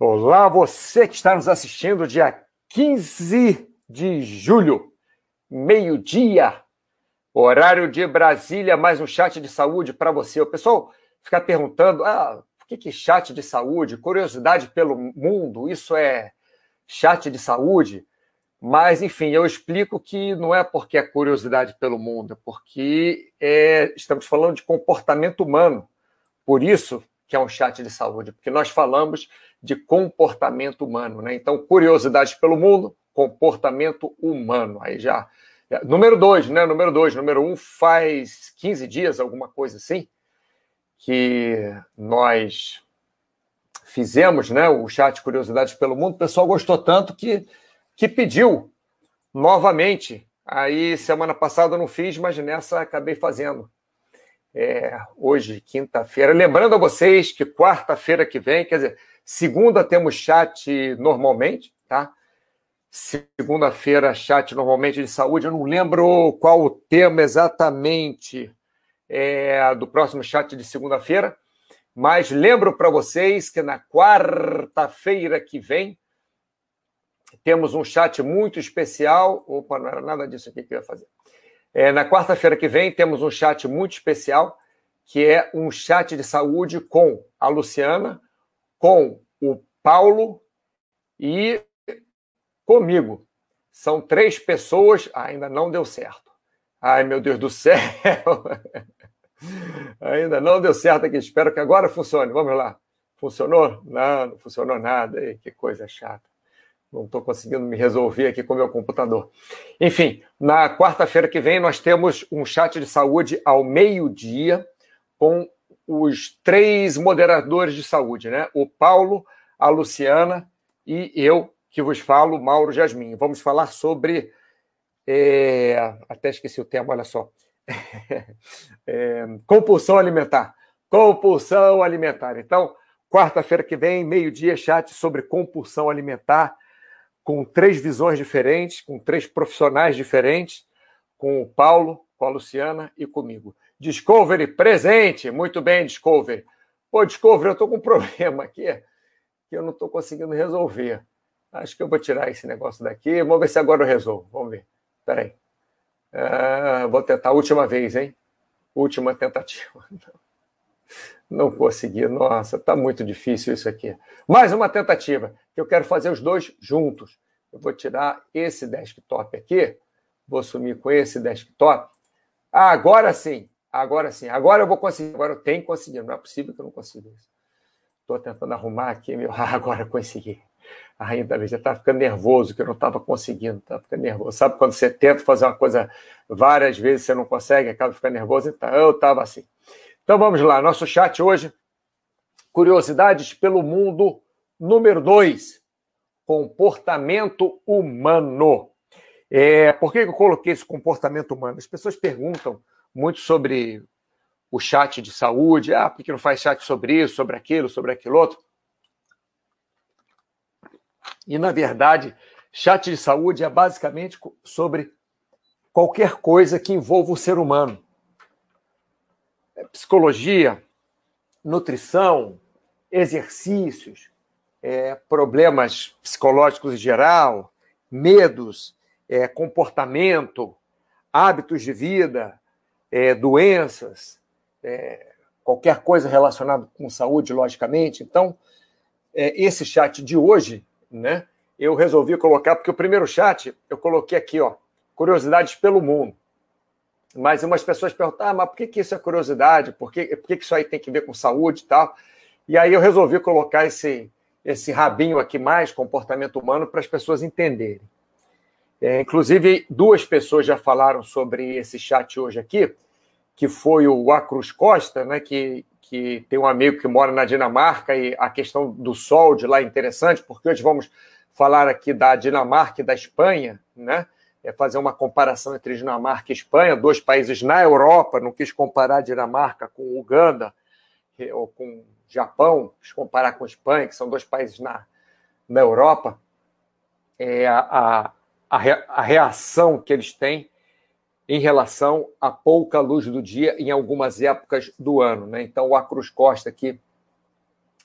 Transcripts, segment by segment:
Olá, você que está nos assistindo dia 15 de julho, meio-dia, horário de Brasília, mais um chat de saúde para você. O pessoal fica perguntando: ah, por que, que chat de saúde? Curiosidade pelo mundo, isso é chat de saúde? Mas, enfim, eu explico que não é porque é curiosidade pelo mundo, é porque é, estamos falando de comportamento humano. Por isso que é um chat de saúde, porque nós falamos de comportamento humano, né? Então, curiosidades pelo mundo, comportamento humano. Aí já. Número dois, né? Número dois. Número um, faz 15 dias, alguma coisa assim, que nós fizemos, né? O chat Curiosidades pelo Mundo. O pessoal gostou tanto que, que pediu novamente. Aí, semana passada eu não fiz, mas nessa acabei fazendo. É, hoje, quinta-feira. Lembrando a vocês que quarta-feira que vem, quer dizer, Segunda temos chat normalmente, tá? Segunda-feira, chat normalmente de saúde. Eu não lembro qual o tema exatamente é, do próximo chat de segunda-feira, mas lembro para vocês que na quarta-feira que vem temos um chat muito especial. Opa, não era nada disso aqui que eu ia fazer. É, na quarta-feira que vem temos um chat muito especial, que é um chat de saúde com a Luciana, com o Paulo e comigo. São três pessoas, ainda não deu certo. Ai, meu Deus do céu! ainda não deu certo aqui. Espero que agora funcione. Vamos lá. Funcionou? Não, não funcionou nada. Ei, que coisa chata. Não estou conseguindo me resolver aqui com o meu computador. Enfim, na quarta-feira que vem nós temos um chat de saúde ao meio-dia com os três moderadores de saúde, né? O Paulo, a Luciana e eu, que vos falo, Mauro Jasmin. Vamos falar sobre. É... até esqueci o tema, olha só. é... compulsão alimentar. Compulsão alimentar. Então, quarta-feira que vem, meio-dia, chat sobre compulsão alimentar, com três visões diferentes, com três profissionais diferentes, com o Paulo, com a Luciana e comigo. Discovery presente. Muito bem, Discovery. Pô, Discovery, eu estou com um problema aqui que eu não estou conseguindo resolver. Acho que eu vou tirar esse negócio daqui. Vamos ver se agora eu resolvo. Vamos ver. Espera aí. Ah, vou tentar a última vez, hein? Última tentativa. Não consegui. Nossa, está muito difícil isso aqui. Mais uma tentativa, que eu quero fazer os dois juntos. Eu vou tirar esse desktop aqui, vou sumir com esse desktop. Ah, agora sim. Agora sim, agora eu vou conseguir, agora eu tenho que conseguir, não é possível que eu não consiga isso. Estou tentando arrumar aqui, meu, ah, agora consegui. Ainda bem, já estava ficando nervoso, que eu não estava conseguindo, estava ficando nervoso. Sabe quando você tenta fazer uma coisa várias vezes, você não consegue, acaba ficando nervoso? Então, eu estava assim. Então vamos lá, nosso chat hoje, curiosidades pelo mundo, número 2, comportamento humano. É, por que eu coloquei esse comportamento humano? As pessoas perguntam muito sobre o chat de saúde. Ah, por que não faz chat sobre isso, sobre aquilo, sobre aquilo outro? E, na verdade, chat de saúde é basicamente sobre qualquer coisa que envolva o ser humano. É psicologia, nutrição, exercícios, é, problemas psicológicos em geral, medos, é, comportamento, hábitos de vida, é, doenças, é, qualquer coisa relacionada com saúde, logicamente. Então, é, esse chat de hoje, né, eu resolvi colocar, porque o primeiro chat eu coloquei aqui, ó, curiosidades pelo mundo. Mas umas pessoas perguntam, ah, mas por que, que isso é curiosidade? Por que, por que, que isso aí tem que ver com saúde e tal? E aí eu resolvi colocar esse, esse rabinho aqui mais, comportamento humano, para as pessoas entenderem. É, inclusive, duas pessoas já falaram sobre esse chat hoje aqui, que foi o Acruz Costa, né, que, que tem um amigo que mora na Dinamarca, e a questão do sol de lá é interessante, porque hoje vamos falar aqui da Dinamarca e da Espanha, né? É fazer uma comparação entre Dinamarca e Espanha, dois países na Europa, não quis comparar Dinamarca com Uganda ou com Japão, quis comparar com Espanha, que são dois países na, na Europa. É, a, a, reação que eles têm em relação à pouca luz do dia em algumas épocas do ano. Né? Então, o Acruz Costa aqui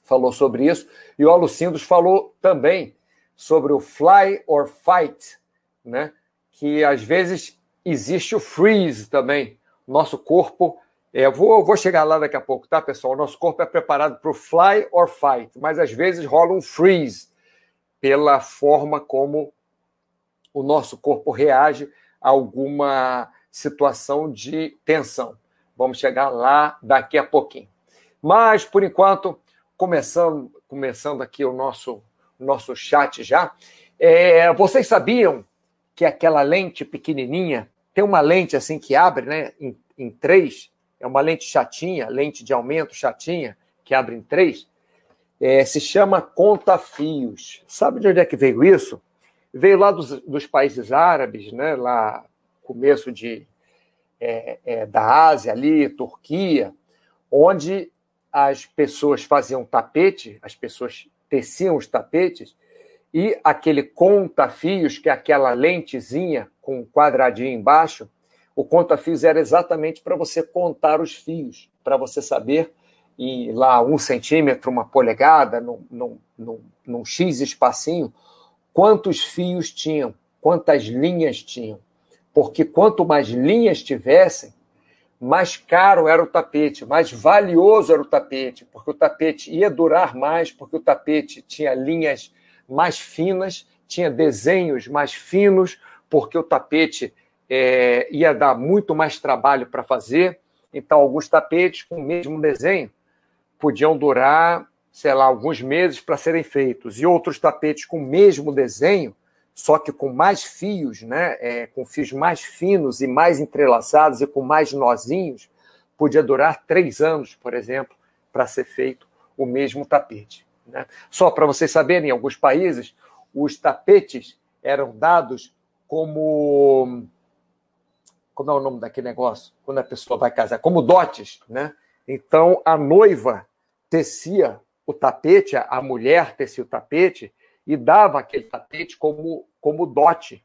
falou sobre isso, e o Alucindos falou também sobre o fly or fight, né? que às vezes existe o freeze também. Nosso corpo, é, vou, vou chegar lá daqui a pouco, tá, pessoal? Nosso corpo é preparado para o fly or fight, mas às vezes rola um freeze pela forma como o nosso corpo reage a alguma situação de tensão. Vamos chegar lá daqui a pouquinho. Mas, por enquanto, começando, começando aqui o nosso, nosso chat já, é, vocês sabiam que aquela lente pequenininha tem uma lente assim que abre né, em, em três, é uma lente chatinha, lente de aumento chatinha, que abre em três, é, se chama conta-fios. Sabe de onde é que veio isso? Veio lá dos, dos países árabes, né, lá começo de, é, é, da Ásia ali, Turquia, onde as pessoas faziam tapete, as pessoas teciam os tapetes, e aquele conta-fios, que é aquela lentezinha com um quadradinho embaixo, o conta-fios era exatamente para você contar os fios, para você saber, e lá um centímetro, uma polegada, num, num, num, num X espacinho, quantos fios tinham, quantas linhas tinham. Porque quanto mais linhas tivessem, mais caro era o tapete, mais valioso era o tapete, porque o tapete ia durar mais, porque o tapete tinha linhas mais finas, tinha desenhos mais finos, porque o tapete é, ia dar muito mais trabalho para fazer. Então, alguns tapetes com o mesmo desenho podiam durar, sei lá, alguns meses para serem feitos, e outros tapetes com o mesmo desenho só que com mais fios, né, é, com fios mais finos e mais entrelaçados e com mais nozinhos, podia durar três anos, por exemplo, para ser feito o mesmo tapete. Né? Só para vocês saberem, em alguns países, os tapetes eram dados como. Como é o nome daquele negócio? Quando a pessoa vai casar? Como dotes, né? Então, a noiva tecia o tapete, a mulher tecia o tapete, e dava aquele tapete como, como dote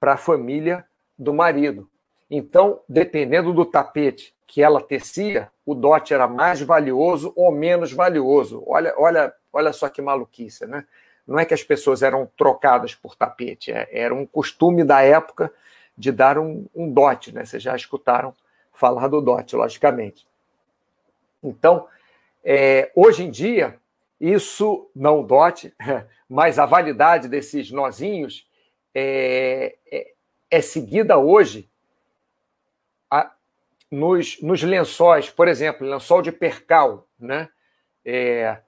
para a família do marido. Então, dependendo do tapete que ela tecia, o dote era mais valioso ou menos valioso. Olha, olha, olha só que maluquice, né? Não é que as pessoas eram trocadas por tapete, é, era um costume da época de dar um, um dote, né? Vocês já escutaram falar do dote, logicamente. Então, é, hoje em dia, isso não dote, mas a validade desses nozinhos é, é, é seguida hoje a, nos, nos, lençóis, por exemplo, lençol de percal, né? É,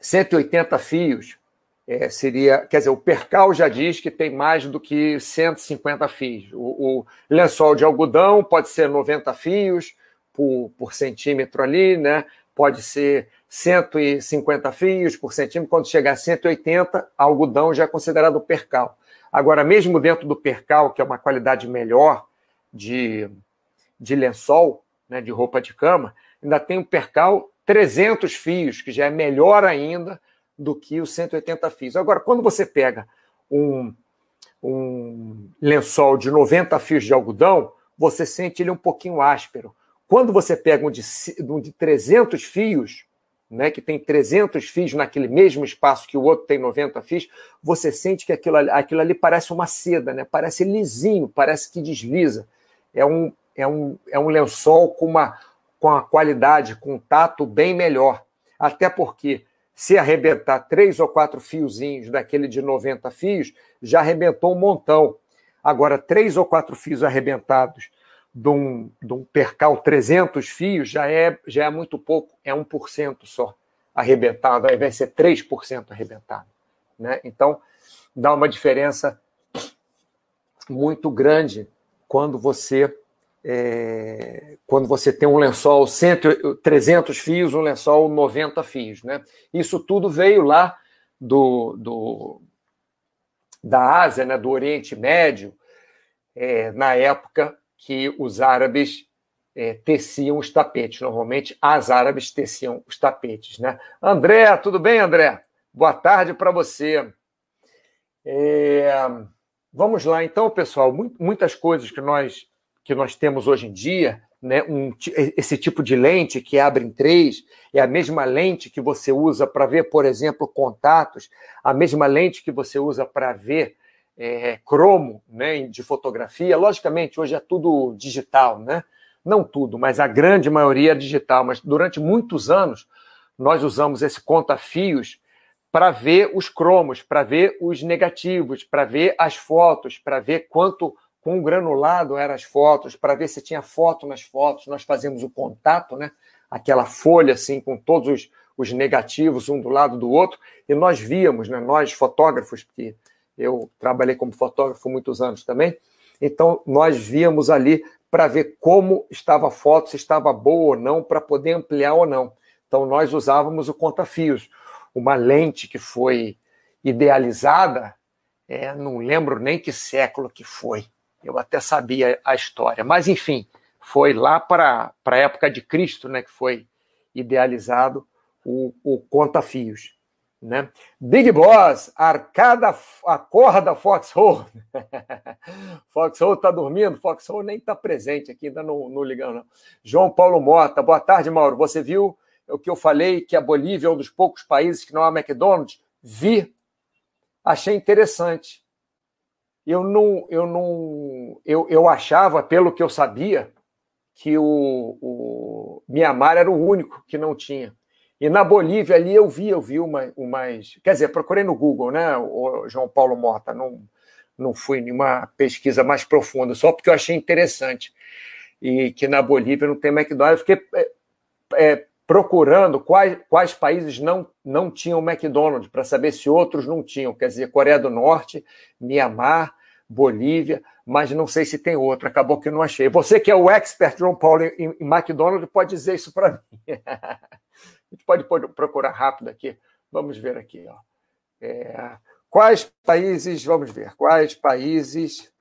180 fios é, seria, quer dizer, o percal já diz que tem mais do que 150 fios. O, o lençol de algodão pode ser 90 fios por, por centímetro ali, né? Pode ser 150 fios por centímetro, quando chegar a 180, algodão já é considerado percal. Agora, mesmo dentro do percal, que é uma qualidade melhor de, de lençol, né, de roupa de cama, ainda tem o percal 300 fios, que já é melhor ainda do que os 180 fios. Agora, quando você pega um, um lençol de 90 fios de algodão, você sente ele um pouquinho áspero. Quando você pega um de, um de 300 fios, né, que tem 300 fios naquele mesmo espaço que o outro tem 90 fios, você sente que aquilo, aquilo ali parece uma seda, né? parece lisinho, parece que desliza. É um, é um, é um lençol com, uma, com a qualidade, com um tato bem melhor. Até porque, se arrebentar três ou quatro fiozinhos daquele de 90 fios, já arrebentou um montão. Agora, três ou quatro fios arrebentados de um, de um percal 300 fios já é, já é muito pouco, é 1% só arrebentado, invés de ser 3% arrebentado. Né? Então, dá uma diferença muito grande quando você é, quando você tem um lençol 100, 300 fios, um lençol 90 fios. Né? Isso tudo veio lá do, do da Ásia, né, do Oriente Médio, é, na época que os árabes é, teciam os tapetes. Normalmente, as árabes teciam os tapetes. Né? André, tudo bem, André? Boa tarde para você. É, vamos lá, então, pessoal. Muitas coisas que nós, que nós temos hoje em dia né, um, esse tipo de lente que abre em três, é a mesma lente que você usa para ver, por exemplo, contatos, a mesma lente que você usa para ver é, cromo né, de fotografia. Logicamente, hoje é tudo digital, né? Não tudo, mas a grande maioria é digital. Mas durante muitos anos, nós usamos esse conta-fios para ver os cromos, para ver os negativos, para ver as fotos, para ver quanto com granulado eram as fotos, para ver se tinha foto nas fotos. Nós fazíamos o contato, né? aquela folha assim, com todos os, os negativos, um do lado do outro, e nós víamos, né? nós fotógrafos, porque eu trabalhei como fotógrafo muitos anos também, então nós víamos ali para ver como estava a foto, se estava boa ou não, para poder ampliar ou não. Então nós usávamos o conta-fios uma lente que foi idealizada, é, não lembro nem que século que foi. Eu até sabia a história, mas enfim, foi lá para a época de Cristo, né, que foi idealizado o, o conta-fios. Né? Big Boss, arcada, acorda Foxhole. Foxhole está dormindo, Foxhole nem está presente aqui, ainda não, não ligando. Não. João Paulo Mota, boa tarde, Mauro. Você viu o que eu falei, que a Bolívia é um dos poucos países que não há McDonald's, vi, achei interessante. Eu não, eu não, eu, eu achava, pelo que eu sabia, que o, o Mianmar era o único que não tinha. E na Bolívia ali eu vi, eu vi uma, umas, quer dizer, procurei no Google, né, o João Paulo Mota, não, não fui nenhuma pesquisa mais profunda, só porque eu achei interessante. E que na Bolívia não tem McDonald's, eu fiquei é, é, procurando quais, quais países não, não tinham McDonald's, para saber se outros não tinham. Quer dizer, Coreia do Norte, Mianmar, Bolívia, mas não sei se tem outro. Acabou que eu não achei. Você que é o expert, João Paulo, em, em McDonald's, pode dizer isso para mim. a gente pode, pode, procurar rápido aqui. Vamos ver aqui. Ó. É, quais países, vamos ver, quais países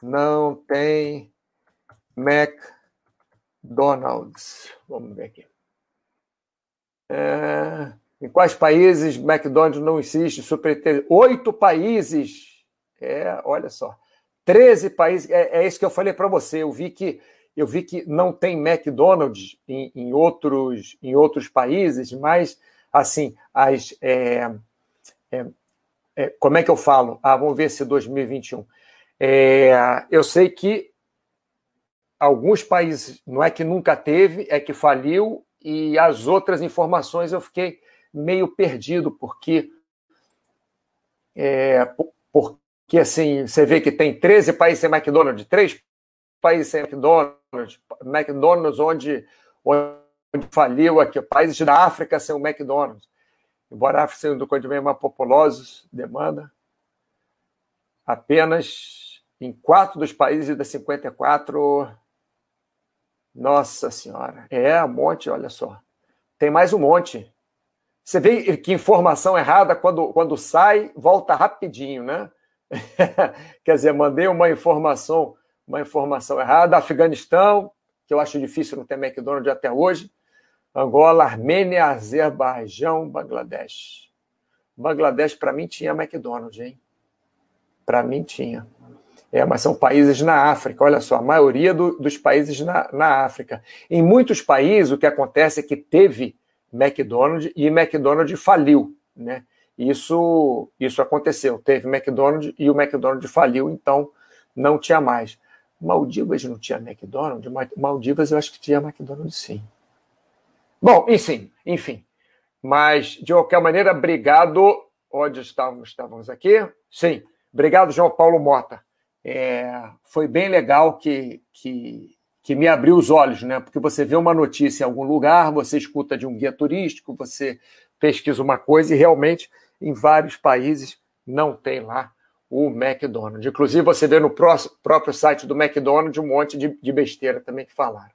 não tem McDonald's? Vamos ver aqui. É, em quais países McDonald's não? Super... Oito países. É, olha só. Treze países. É, é isso que eu falei para você. Eu vi que eu vi que não tem McDonald's em, em, outros, em outros países, mas assim, as, é, é, é, como é que eu falo? Ah, vamos ver se 2021. É, eu sei que alguns países, não é que nunca teve, é que faliu e as outras informações eu fiquei meio perdido, porque é, porque assim, você vê que tem 13 países sem McDonald's, três países sem McDonald's, McDonald's onde, onde faliu aqui, países da África sem o McDonald's. Embora a África seja um dos bem mais populosos, demanda apenas em quatro dos países das 54 nossa Senhora. É, um monte, olha só. Tem mais um monte. Você vê que informação errada, quando, quando sai, volta rapidinho, né? Quer dizer, mandei uma informação, uma informação errada. Afeganistão, que eu acho difícil não ter McDonald's até hoje. Angola, Armênia, Azerbaijão, Bangladesh. Bangladesh, para mim, tinha McDonald's, hein? Para mim, tinha. É, mas são países na África. Olha só, a maioria do, dos países na, na África. Em muitos países, o que acontece é que teve McDonald's e McDonald's faliu, né? Isso, isso aconteceu. Teve McDonald's e o McDonald's faliu, então não tinha mais. Maldivas não tinha McDonald's? Maldivas eu acho que tinha McDonald's sim. Bom, enfim, enfim. Mas, de qualquer maneira, obrigado. Onde estávamos? Estávamos aqui? Sim. Obrigado, João Paulo Mota é, foi bem legal que, que, que me abriu os olhos, né? Porque você vê uma notícia em algum lugar, você escuta de um guia turístico, você pesquisa uma coisa e realmente em vários países não tem lá o McDonald's. Inclusive, você vê no próprio site do McDonald's um monte de, de besteira também que falaram.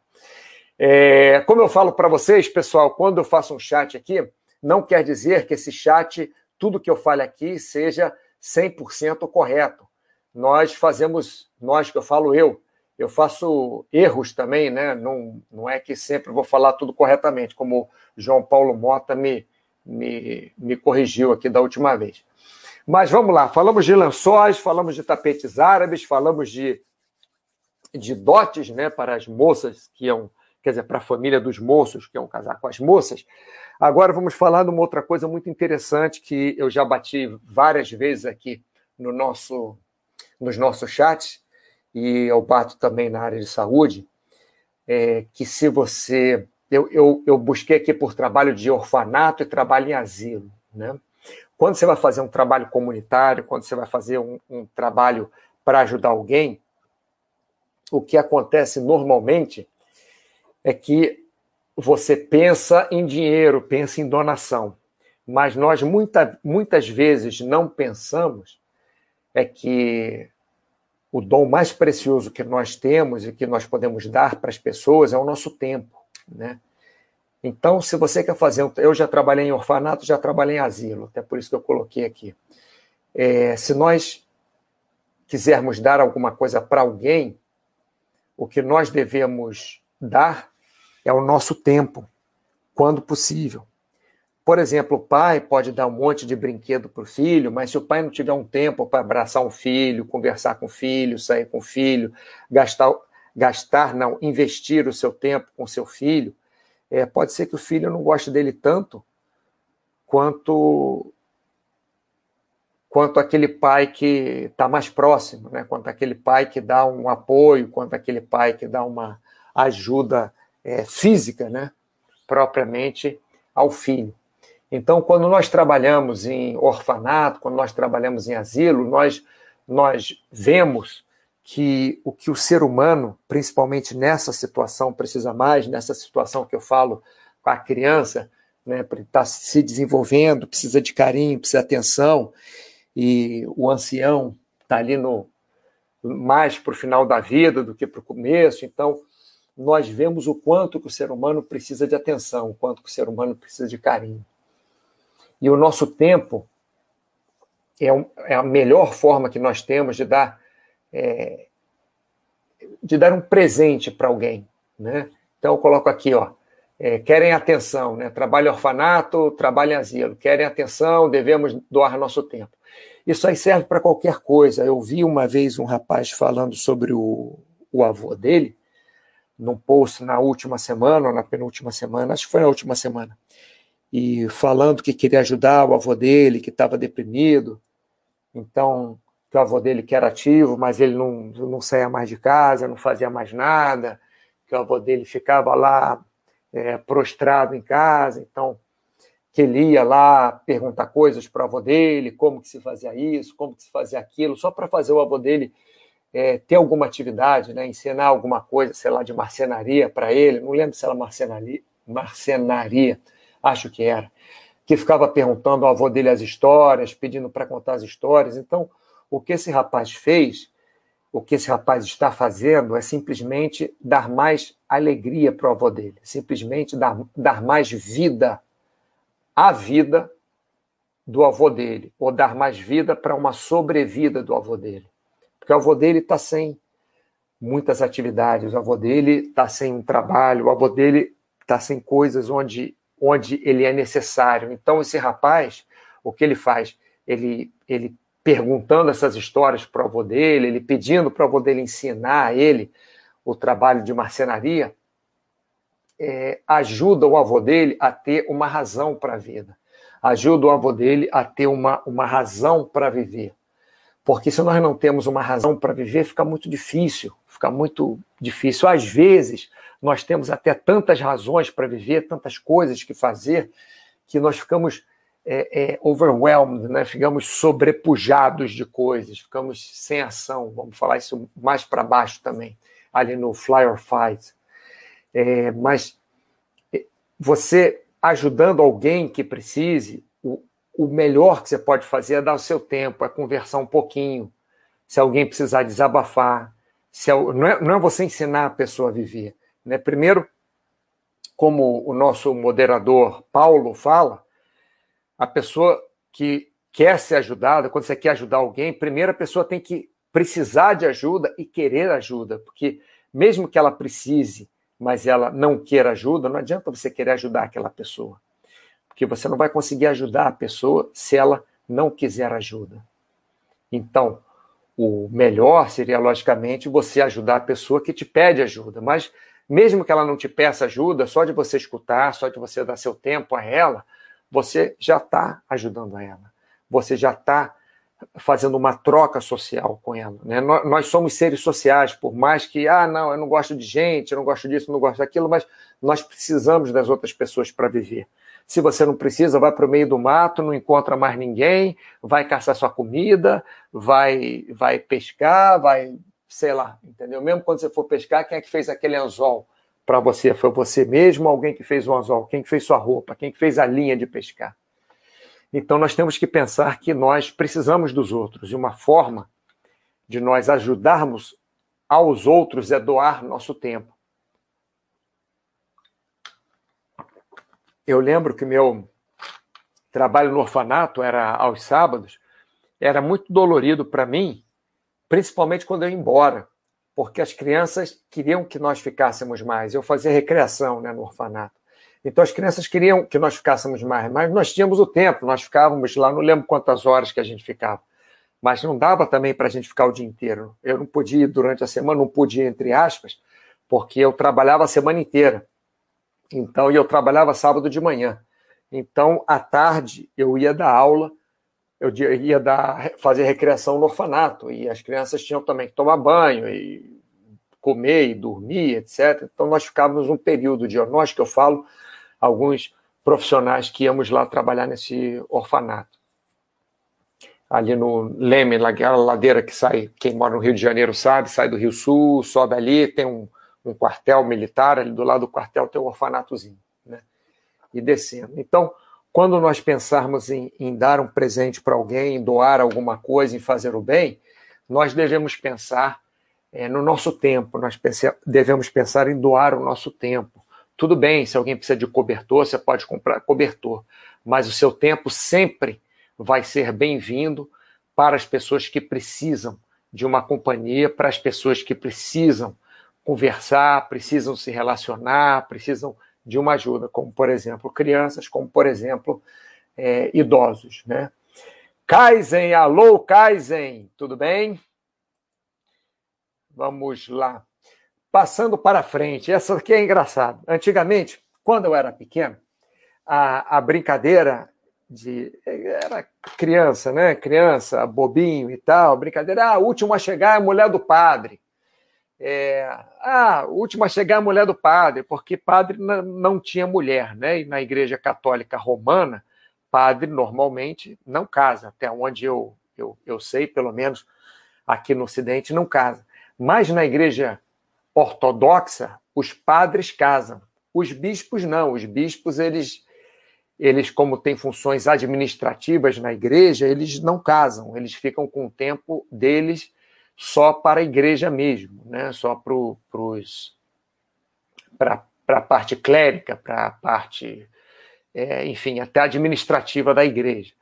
É, como eu falo para vocês, pessoal, quando eu faço um chat aqui, não quer dizer que esse chat, tudo que eu fale aqui, seja 100% correto nós fazemos, nós que eu falo eu, eu faço erros também, né? Não, não é que sempre vou falar tudo corretamente, como João Paulo Mota me, me, me corrigiu aqui da última vez. Mas vamos lá, falamos de lençóis, falamos de tapetes árabes, falamos de de dotes né, para as moças que iam, quer dizer, para a família dos moços que iam casar com as moças. Agora vamos falar de uma outra coisa muito interessante que eu já bati várias vezes aqui no nosso, nos nossos chats, e eu bato também na área de saúde, é que se você. Eu, eu, eu busquei aqui por trabalho de orfanato e trabalho em asilo. Né? Quando você vai fazer um trabalho comunitário, quando você vai fazer um, um trabalho para ajudar alguém, o que acontece normalmente é que você pensa em dinheiro, pensa em donação, mas nós muita, muitas vezes não pensamos é que o dom mais precioso que nós temos e que nós podemos dar para as pessoas é o nosso tempo, né? Então, se você quer fazer, eu já trabalhei em orfanato, já trabalhei em asilo, até por isso que eu coloquei aqui. É, se nós quisermos dar alguma coisa para alguém, o que nós devemos dar é o nosso tempo, quando possível. Por exemplo, o pai pode dar um monte de brinquedo para o filho, mas se o pai não tiver um tempo para abraçar um filho, conversar com o filho, sair com o filho, gastar, gastar não, investir o seu tempo com o seu filho, é, pode ser que o filho não goste dele tanto quanto quanto aquele pai que está mais próximo, né? quanto aquele pai que dá um apoio, quanto aquele pai que dá uma ajuda é, física, né? propriamente ao filho. Então, quando nós trabalhamos em orfanato, quando nós trabalhamos em asilo, nós, nós vemos que o que o ser humano, principalmente nessa situação, precisa mais, nessa situação que eu falo com a criança, né, está se desenvolvendo, precisa de carinho, precisa de atenção, e o ancião está ali no mais para o final da vida do que para o começo. Então, nós vemos o quanto que o ser humano precisa de atenção, o quanto que o ser humano precisa de carinho. E o nosso tempo é, um, é a melhor forma que nós temos de dar é, de dar um presente para alguém, né? Então eu coloco aqui, ó, é, querem atenção, né? Trabalho orfanato, trabalho em asilo, querem atenção, devemos doar nosso tempo. Isso aí serve para qualquer coisa. Eu vi uma vez um rapaz falando sobre o, o avô dele, num post na última semana, ou na penúltima semana, acho que foi na última semana, e falando que queria ajudar o avô dele, que estava deprimido. Então, que o avô dele que era ativo, mas ele não, não saía mais de casa, não fazia mais nada, que o avô dele ficava lá é, prostrado em casa. Então, que ele ia lá perguntar coisas para o avô dele, como que se fazia isso, como que se fazia aquilo, só para fazer o avô dele é, ter alguma atividade, né, ensinar alguma coisa, sei lá, de marcenaria para ele, não lembro se era marcenaria, marcenaria, acho que era, que ficava perguntando ao avô dele as histórias, pedindo para contar as histórias. Então, o que esse rapaz fez, o que esse rapaz está fazendo é simplesmente dar mais alegria para o avô dele, simplesmente dar, dar mais vida a vida do avô dele, ou dar mais vida para uma sobrevida do avô dele. Porque o avô dele está sem muitas atividades, o avô dele está sem um trabalho, o avô dele está sem coisas onde, onde ele é necessário. Então, esse rapaz, o que ele faz? Ele, ele perguntando essas histórias para o avô dele, ele pedindo para o avô dele ensinar a ele o trabalho de marcenaria, é, ajuda o avô dele a ter uma razão para a vida, ajuda o avô dele a ter uma, uma razão para viver. Porque se nós não temos uma razão para viver, fica muito difícil, fica muito difícil. Às vezes, nós temos até tantas razões para viver, tantas coisas que fazer, que nós ficamos é, é, overwhelmed, né? ficamos sobrepujados de coisas, ficamos sem ação. Vamos falar isso mais para baixo também, ali no Fly or Fight. É, mas é, você ajudando alguém que precise, o, o melhor que você pode fazer é dar o seu tempo, é conversar um pouquinho. Se alguém precisar desabafar, se é, não, é, não é você ensinar a pessoa a viver. Né? Primeiro, como o nosso moderador Paulo fala, a pessoa que quer ser ajudada, quando você quer ajudar alguém, primeiro a pessoa tem que precisar de ajuda e querer ajuda, porque mesmo que ela precise mas ela não queira ajuda, não adianta você querer ajudar aquela pessoa. Porque você não vai conseguir ajudar a pessoa se ela não quiser ajuda. Então, o melhor seria, logicamente, você ajudar a pessoa que te pede ajuda, mas mesmo que ela não te peça ajuda, só de você escutar, só de você dar seu tempo a ela, você já está ajudando ela. Você já está fazendo uma troca social com ela. Né? Nós somos seres sociais, por mais que, ah, não, eu não gosto de gente, eu não gosto disso, eu não gosto daquilo, mas nós precisamos das outras pessoas para viver. Se você não precisa, vai para o meio do mato, não encontra mais ninguém, vai caçar sua comida, vai, vai pescar, vai, sei lá, entendeu? Mesmo quando você for pescar, quem é que fez aquele anzol para você? Foi você mesmo, alguém que fez o anzol? Quem que fez sua roupa? Quem que fez a linha de pescar? Então nós temos que pensar que nós precisamos dos outros e uma forma de nós ajudarmos aos outros é doar nosso tempo. Eu lembro que meu trabalho no orfanato era aos sábados, era muito dolorido para mim, principalmente quando eu ia embora, porque as crianças queriam que nós ficássemos mais. Eu fazia recreação né, no orfanato. Então as crianças queriam que nós ficássemos mais, mas nós tínhamos o tempo, nós ficávamos lá, não lembro quantas horas que a gente ficava, mas não dava também para a gente ficar o dia inteiro. Eu não podia ir durante a semana, não podia, entre aspas, porque eu trabalhava a semana inteira. Então, e eu trabalhava sábado de manhã. Então, à tarde, eu ia dar aula, eu ia dar, fazer recreação no orfanato, e as crianças tinham também que tomar banho, e comer, e dormir, etc. Então, nós ficávamos um período de nós que eu falo, alguns profissionais que íamos lá trabalhar nesse orfanato. Ali no Leme, naquela ladeira que sai, quem mora no Rio de Janeiro sabe, sai do Rio Sul, sobe ali, tem um um quartel militar, ali do lado do quartel tem um orfanatozinho, né? E descendo. Então, quando nós pensarmos em, em dar um presente para alguém, em doar alguma coisa, em fazer o bem, nós devemos pensar é, no nosso tempo, nós pense, devemos pensar em doar o nosso tempo. Tudo bem, se alguém precisa de cobertor, você pode comprar cobertor, mas o seu tempo sempre vai ser bem-vindo para as pessoas que precisam de uma companhia, para as pessoas que precisam conversar, precisam se relacionar, precisam de uma ajuda, como por exemplo crianças, como por exemplo é, idosos, né? Kaizen, alô Kaizen, tudo bem? Vamos lá. Passando para frente, essa aqui é engraçada. Antigamente, quando eu era pequeno, a, a brincadeira de era criança, né? Criança, bobinho e tal, brincadeira, ah, a última a chegar é a mulher do padre. É, ah, última a chegar a mulher do padre, porque padre não tinha mulher, né? E na Igreja Católica Romana, padre normalmente não casa, até onde eu, eu, eu sei, pelo menos aqui no Ocidente, não casa. Mas na Igreja Ortodoxa, os padres casam. Os bispos não, os bispos, eles, eles como têm funções administrativas na igreja, eles não casam, eles ficam com o tempo deles só para a igreja mesmo, né? só para a parte clérica, para a parte, é, enfim, até administrativa da igreja.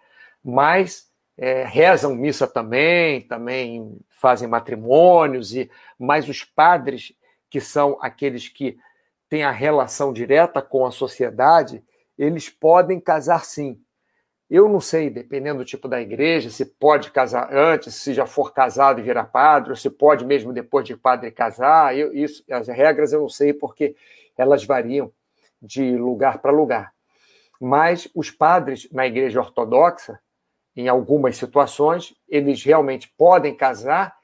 Mas é, rezam missa também, também fazem matrimônios, e mas os padres, que são aqueles que têm a relação direta com a sociedade, eles podem casar sim. Eu não sei, dependendo do tipo da igreja, se pode casar antes, se já for casado e virar padre, ou se pode mesmo depois de padre casar. Eu, isso, as regras eu não sei porque elas variam de lugar para lugar. Mas os padres na igreja ortodoxa, em algumas situações, eles realmente podem casar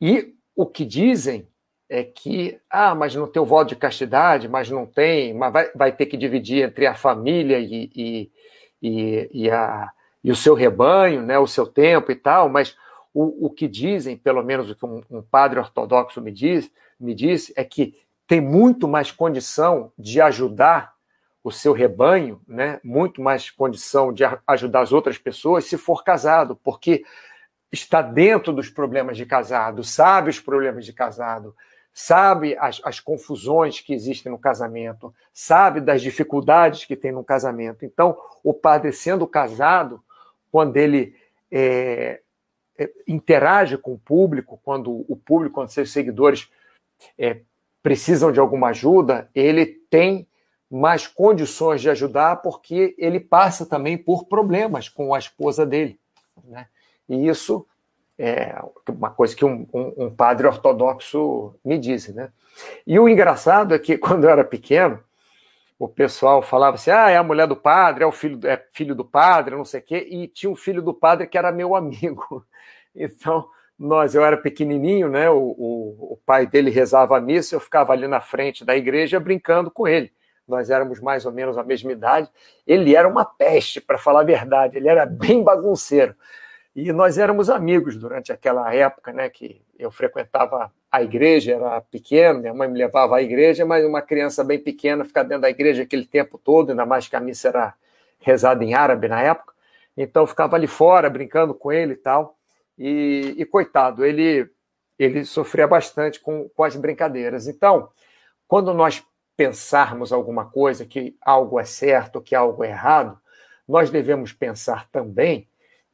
e o que dizem é que, ah, mas não tem o voto de castidade, mas não tem, mas vai, vai ter que dividir entre a família e, e e, e, a, e o seu rebanho, né, o seu tempo e tal, mas o, o que dizem, pelo menos o que um, um padre ortodoxo me, diz, me disse, é que tem muito mais condição de ajudar o seu rebanho, né, muito mais condição de ajudar as outras pessoas se for casado, porque está dentro dos problemas de casado, sabe os problemas de casado, sabe as, as, confusões que existem no casamento, sabe das dificuldades que tem no casamento. Então, o padre sendo casado, quando ele é, é, interage com o público, quando o público, quando seus seguidores é, precisam de alguma ajuda, ele tem mais condições de ajudar, porque ele passa também por problemas com a esposa dele. Né? E isso É uma coisa que um, um, um padre ortodoxo me disse, né? E o engraçado é que quando eu era pequeno, o pessoal falava assim: ah, é a mulher do padre, é o filho, é filho do padre, não sei o quê, e tinha um filho do padre que era meu amigo. Então, nós, eu era pequenininho, né? O, o, o pai dele rezava a missa, eu ficava ali na frente da igreja brincando com ele. Nós éramos mais ou menos a mesma idade. Ele era uma peste, para falar a verdade, ele era bem bagunceiro. E nós éramos amigos durante aquela época, né? Que eu frequentava a igreja, era pequeno, minha mãe me levava à igreja, mas uma criança bem pequena ficar dentro da igreja aquele tempo todo, ainda mais que a missa era rezada em árabe na época. Então eu ficava ali fora brincando com ele e tal. E, e coitado, ele ele sofria bastante com, com as brincadeiras. Então, quando nós pensarmos alguma coisa que algo é certo, que algo é errado, nós devemos pensar também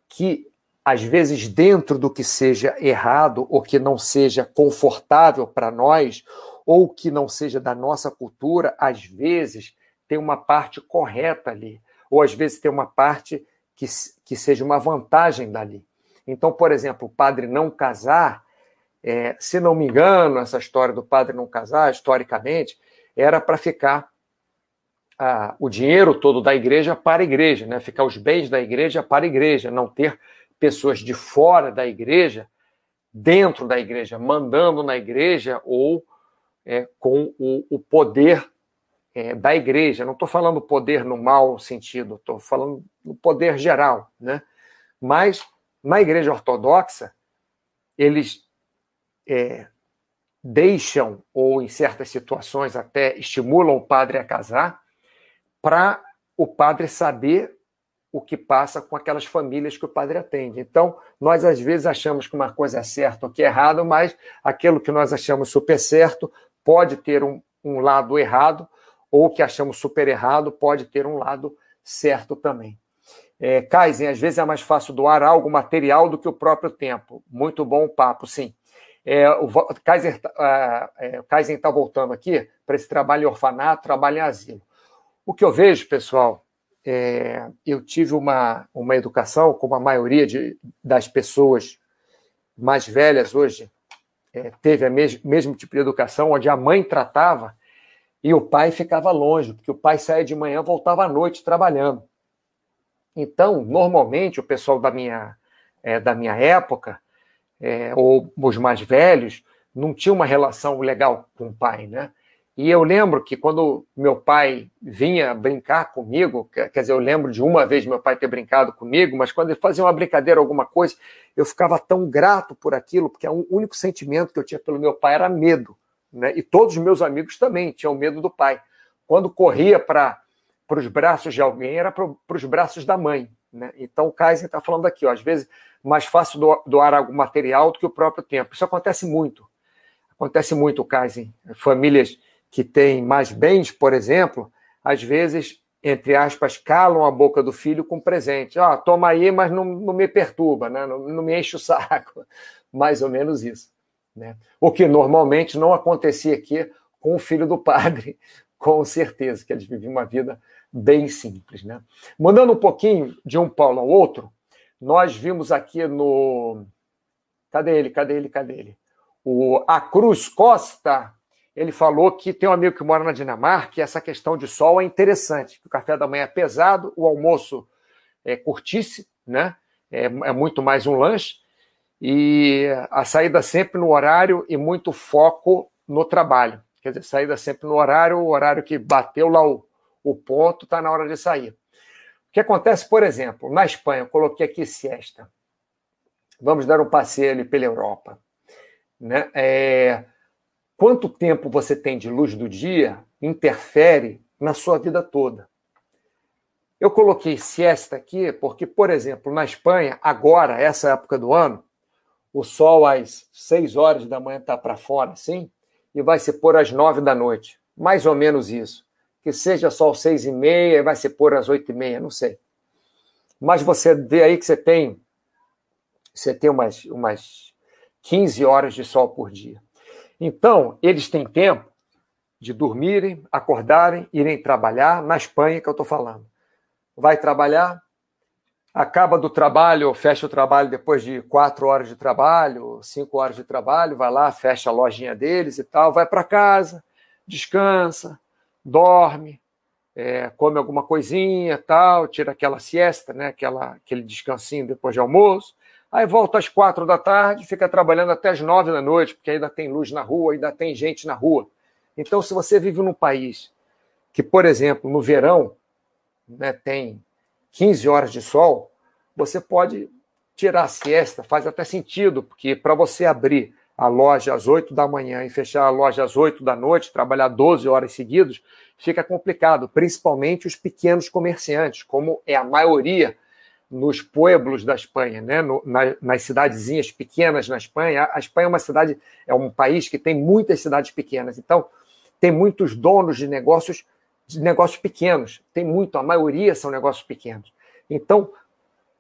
que às vezes, dentro do que seja errado ou que não seja confortável para nós, ou que não seja da nossa cultura, às vezes tem uma parte correta ali, ou às vezes tem uma parte que, que seja uma vantagem dali. Então, por exemplo, o padre não casar, é, se não me engano, essa história do padre não casar, historicamente, era para ficar ah, o dinheiro todo da igreja para a igreja, né? ficar os bens da igreja para a igreja, não ter pessoas de fora da igreja, dentro da igreja, mandando na igreja ou é, com o, o poder é, da igreja. Não estou falando poder no mau sentido, estou falando no poder geral. Né? Mas na igreja ortodoxa, eles é, deixam, ou em certas situações até estimulam o padre a casar, para o padre saber o que passa com aquelas famílias que o padre atende. Então, nós às vezes achamos que uma coisa é certa ou que é errado, mas aquilo que nós achamos super certo pode ter um, um lado errado, ou que achamos super errado pode ter um lado certo também. É, Kaizen, às vezes é mais fácil doar algo material do que o próprio tempo. Muito bom o papo, sim. É, o Kaizen está é, voltando aqui para esse trabalho em orfanato, trabalho em asilo. O que eu vejo, pessoal, é, eu tive uma, uma educação, como a maioria de, das pessoas mais velhas hoje é, teve o mes mesmo tipo de educação, onde a mãe tratava e o pai ficava longe, porque o pai saía de manhã voltava à noite trabalhando. Então, normalmente, o pessoal da minha, é, da minha época, é, ou os mais velhos, não tinha uma relação legal com o pai, né? E eu lembro que quando meu pai vinha brincar comigo, quer dizer, eu lembro de uma vez meu pai ter brincado comigo, mas quando ele fazia uma brincadeira, alguma coisa, eu ficava tão grato por aquilo, porque o único sentimento que eu tinha pelo meu pai era medo. Né? E todos os meus amigos também tinham medo do pai. Quando corria para os braços de alguém, era para os braços da mãe. Né? Então o Kaiser está falando aqui, ó, às vezes mais fácil doar algo material do que o próprio tempo. Isso acontece muito. Acontece muito, Kaiser. Famílias que têm mais bens, por exemplo, às vezes, entre aspas, calam a boca do filho com presente. Ah, toma aí, mas não, não me perturba, né? não, não me enche o saco. Mais ou menos isso. Né? O que normalmente não acontecia aqui com o filho do padre, com certeza, que eles viviam uma vida bem simples. Né? Mudando um pouquinho de um polo ao outro, nós vimos aqui no. Cadê ele? Cadê ele? Cadê ele? O A Cruz Costa ele falou que tem um amigo que mora na Dinamarca e essa questão de sol é interessante, o café da manhã é pesado, o almoço é curtíssimo, né? É, é muito mais um lanche, e a saída sempre no horário e muito foco no trabalho. Quer dizer, saída sempre no horário, o horário que bateu lá o, o ponto, está na hora de sair. O que acontece, por exemplo, na Espanha, eu coloquei aqui siesta. Vamos dar um passeio ali pela Europa. Né? É, quanto tempo você tem de luz do dia interfere na sua vida toda. Eu coloquei siesta aqui porque, por exemplo, na Espanha, agora, essa época do ano, o sol às 6 horas da manhã está para fora, sim, e vai se pôr às 9 da noite. Mais ou menos isso. Que seja só às 6 e meia e vai se pôr às 8 e meia, não sei. Mas você vê aí que você tem, você tem umas, umas 15 horas de sol por dia. Então, eles têm tempo de dormirem, acordarem, irem trabalhar na Espanha que eu estou falando. Vai trabalhar, acaba do trabalho, fecha o trabalho depois de quatro horas de trabalho, cinco horas de trabalho, vai lá, fecha a lojinha deles e tal, vai para casa, descansa, dorme, é, come alguma coisinha, tal, tira aquela siesta, né, aquela, aquele descansinho depois de almoço, aí volta às quatro da tarde, fica trabalhando até às nove da noite, porque ainda tem luz na rua, ainda tem gente na rua. Então, se você vive num país que, por exemplo, no verão, né, tem 15 horas de sol, você pode tirar a siesta, faz até sentido, porque para você abrir a loja às 8 da manhã e fechar a loja às 8 da noite, trabalhar 12 horas seguidas, fica complicado, principalmente os pequenos comerciantes, como é a maioria nos pueblos da Espanha, né? No, na, nas cidadezinhas pequenas na Espanha. A Espanha é uma cidade, é um país que tem muitas cidades pequenas, então tem muitos donos de negócios de negócios pequenos. Tem muito, a maioria são negócios pequenos. Então,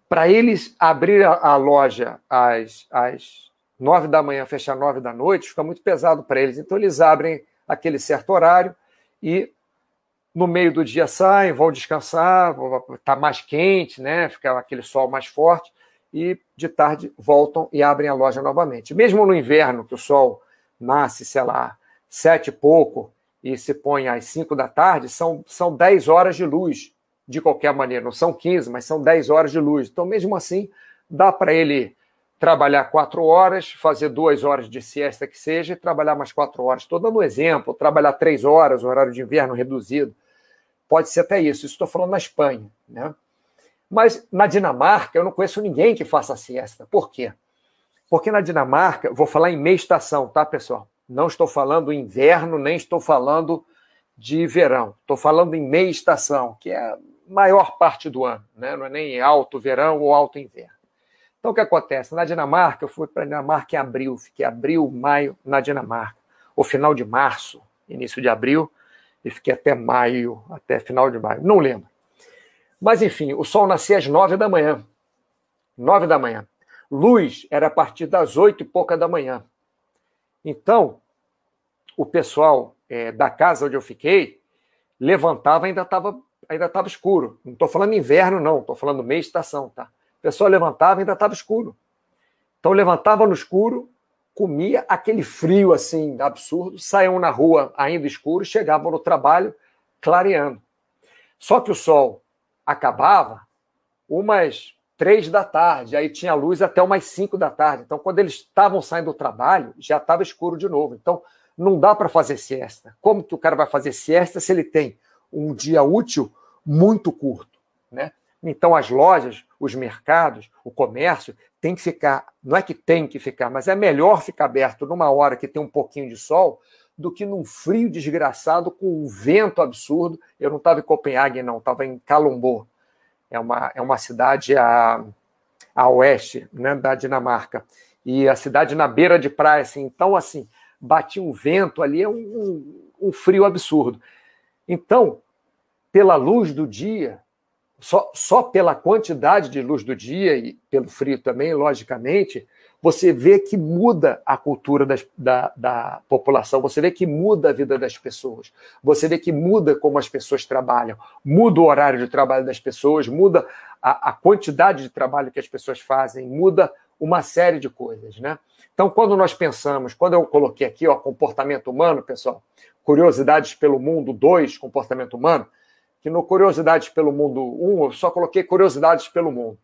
para eles abrir a, a, loja às, às nove da manhã, fechar nove da noite, fica muito pesado para eles. Então, eles abrem aquele certo horário e no meio do dia saem, vão descansar, está mais quente, né? fica aquele sol mais forte, e de tarde voltam e abrem a loja novamente. Mesmo no inverno, que o sol nasce, sei lá, sete e pouco, e se põe às 5 da tarde, são, são 10 horas de luz, de qualquer maneira. Não são 15, mas são 10 horas de luz. Então, mesmo assim, dá para ele trabalhar quatro horas, fazer duas horas de siesta que seja, e trabalhar mais quatro horas. Estou dando um exemplo, trabalhar três horas, horário de inverno reduzido. Pode ser até isso. Isso estou falando na Espanha. Né? Mas na Dinamarca, eu não conheço ninguém que faça siesta. Por quê? Porque na Dinamarca, vou falar em meia estação, tá, pessoal? Não estou falando inverno, nem estou falando de verão. Estou falando em meia estação, que é a maior parte do ano, né? não é nem alto verão ou alto inverno. Então, o que acontece? Na Dinamarca, eu fui para a Dinamarca em abril, fiquei abril, maio na Dinamarca. O final de março, início de abril, e fiquei até maio, até final de maio, não lembro. Mas, enfim, o sol nascia às nove da manhã. Nove da manhã. Luz era a partir das oito e pouca da manhã. Então, o pessoal é, da casa onde eu fiquei levantava ainda estava ainda estava escuro. Não estou falando inverno, não, estou falando meia estação, tá? O pessoal levantava ainda estava escuro. Então levantava no escuro, comia aquele frio assim absurdo, saiam na rua ainda escuro, chegavam no trabalho clareando. Só que o sol acabava umas três da tarde, aí tinha luz até umas cinco da tarde. Então, quando eles estavam saindo do trabalho, já estava escuro de novo. Então, não dá para fazer siesta. Como que o cara vai fazer siesta se ele tem um dia útil muito curto, né? Então, as lojas, os mercados, o comércio tem que ficar, não é que tem que ficar, mas é melhor ficar aberto numa hora que tem um pouquinho de sol do que num frio desgraçado com um vento absurdo. Eu não estava em Copenhague, não, estava em Calumbo, é uma, é uma cidade a, a oeste né, da Dinamarca. E a cidade na beira de praia, assim, então, assim, batia um vento ali, é um, um frio absurdo. Então, pela luz do dia, só, só pela quantidade de luz do dia e pelo frio também, logicamente, você vê que muda a cultura das, da, da população, você vê que muda a vida das pessoas, você vê que muda como as pessoas trabalham, muda o horário de trabalho das pessoas, muda a, a quantidade de trabalho que as pessoas fazem, muda uma série de coisas, né? Então, quando nós pensamos, quando eu coloquei aqui, ó, comportamento humano, pessoal, curiosidades pelo mundo 2, comportamento humano, que no Curiosidades pelo Mundo 1 um, eu só coloquei curiosidades pelo mundo.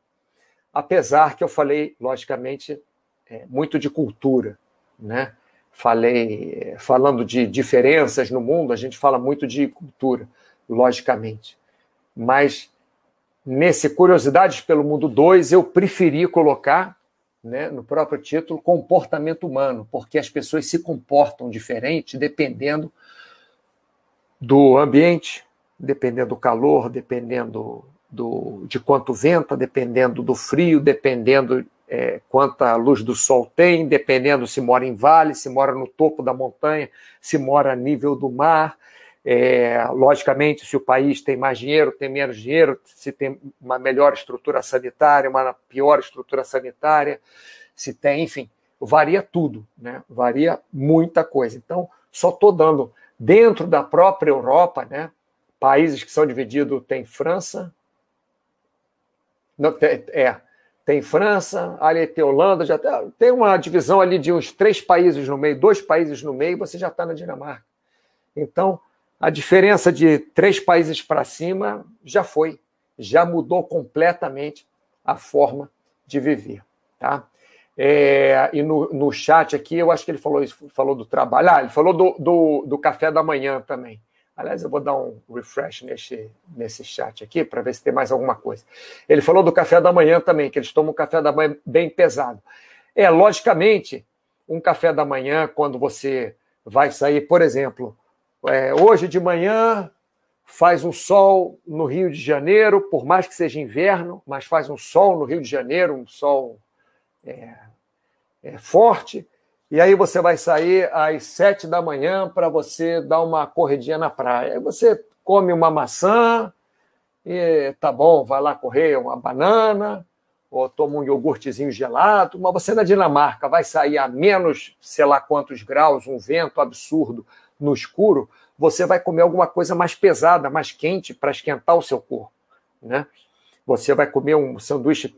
Apesar que eu falei, logicamente, é, muito de cultura, né? Falei, falando de diferenças no mundo, a gente fala muito de cultura, logicamente. Mas nesse Curiosidades pelo Mundo 2, eu preferi colocar, né, no próprio título, comportamento humano, porque as pessoas se comportam diferente dependendo do ambiente, dependendo do calor, dependendo do, de quanto venta, dependendo do frio, dependendo é, quanta luz do sol tem, dependendo se mora em vale, se mora no topo da montanha, se mora a nível do mar. É, logicamente, se o país tem mais dinheiro, tem menos dinheiro, se tem uma melhor estrutura sanitária, uma pior estrutura sanitária, se tem, enfim, varia tudo, né? varia muita coisa. Então, só estou dando, dentro da própria Europa, né? Países que são divididos, tem França, Não, é, tem França, ali tem Holanda, já tem, tem uma divisão ali de uns três países no meio, dois países no meio, você já está na Dinamarca. Então, a diferença de três países para cima já foi, já mudou completamente a forma de viver. Tá? É, e no, no chat aqui, eu acho que ele falou isso, falou do trabalho. Ah, ele falou do, do, do café da manhã também. Aliás, eu vou dar um refresh nesse, nesse chat aqui para ver se tem mais alguma coisa. Ele falou do café da manhã também, que eles tomam um café da manhã bem pesado. É, logicamente, um café da manhã, quando você vai sair, por exemplo, é, hoje de manhã faz um sol no Rio de Janeiro, por mais que seja inverno, mas faz um sol no Rio de Janeiro, um sol é, é, forte. E aí você vai sair às sete da manhã para você dar uma corridinha na praia. Aí você come uma maçã e tá bom, vai lá correr uma banana ou toma um iogurtezinho gelado, mas você na Dinamarca vai sair a menos, sei lá quantos graus, um vento absurdo no escuro, você vai comer alguma coisa mais pesada, mais quente para esquentar o seu corpo, né? Você vai comer um sanduíche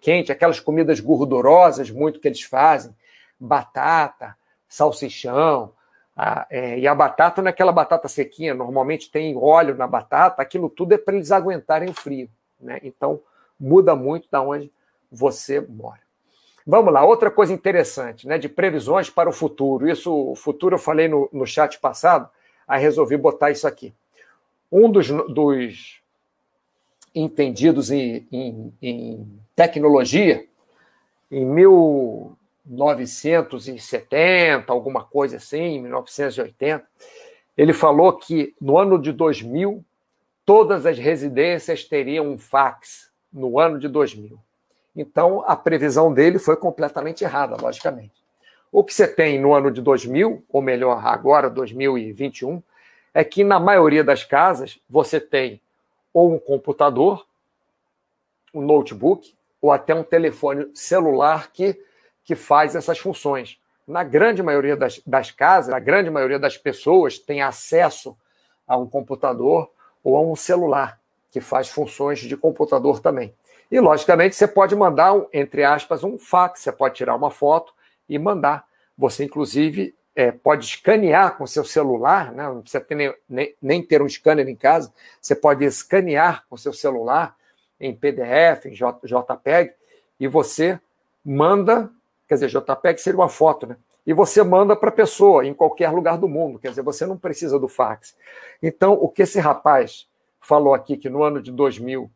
quente, aquelas comidas gordurosas muito que eles fazem, batata, salsichão. A, é, e a batata não é aquela batata sequinha, normalmente tem óleo na batata, aquilo tudo é para eles aguentarem o frio. Né? Então, muda muito da onde você mora. Vamos lá, outra coisa interessante, né, de previsões para o futuro. Isso, o futuro eu falei no, no chat passado, aí resolvi botar isso aqui. Um dos, dos entendidos em, em, em tecnologia, em mil, 1970, alguma coisa assim, 1980, ele falou que no ano de 2000 todas as residências teriam um fax no ano de 2000. Então a previsão dele foi completamente errada, logicamente. O que você tem no ano de 2000, ou melhor, agora 2021, é que na maioria das casas você tem ou um computador, um notebook, ou até um telefone celular que que faz essas funções. Na grande maioria das, das casas, a grande maioria das pessoas tem acesso a um computador ou a um celular, que faz funções de computador também. E, logicamente, você pode mandar, entre aspas, um fax, você pode tirar uma foto e mandar. Você, inclusive, é, pode escanear com seu celular, né? não precisa ter nem, nem, nem, ter um scanner em casa, você pode escanear com seu celular em PDF, em JPEG, e você manda Quer dizer, JPEG seria uma foto, né? E você manda para a pessoa em qualquer lugar do mundo. Quer dizer, você não precisa do fax. Então, o que esse rapaz falou aqui, que no ano de 2000,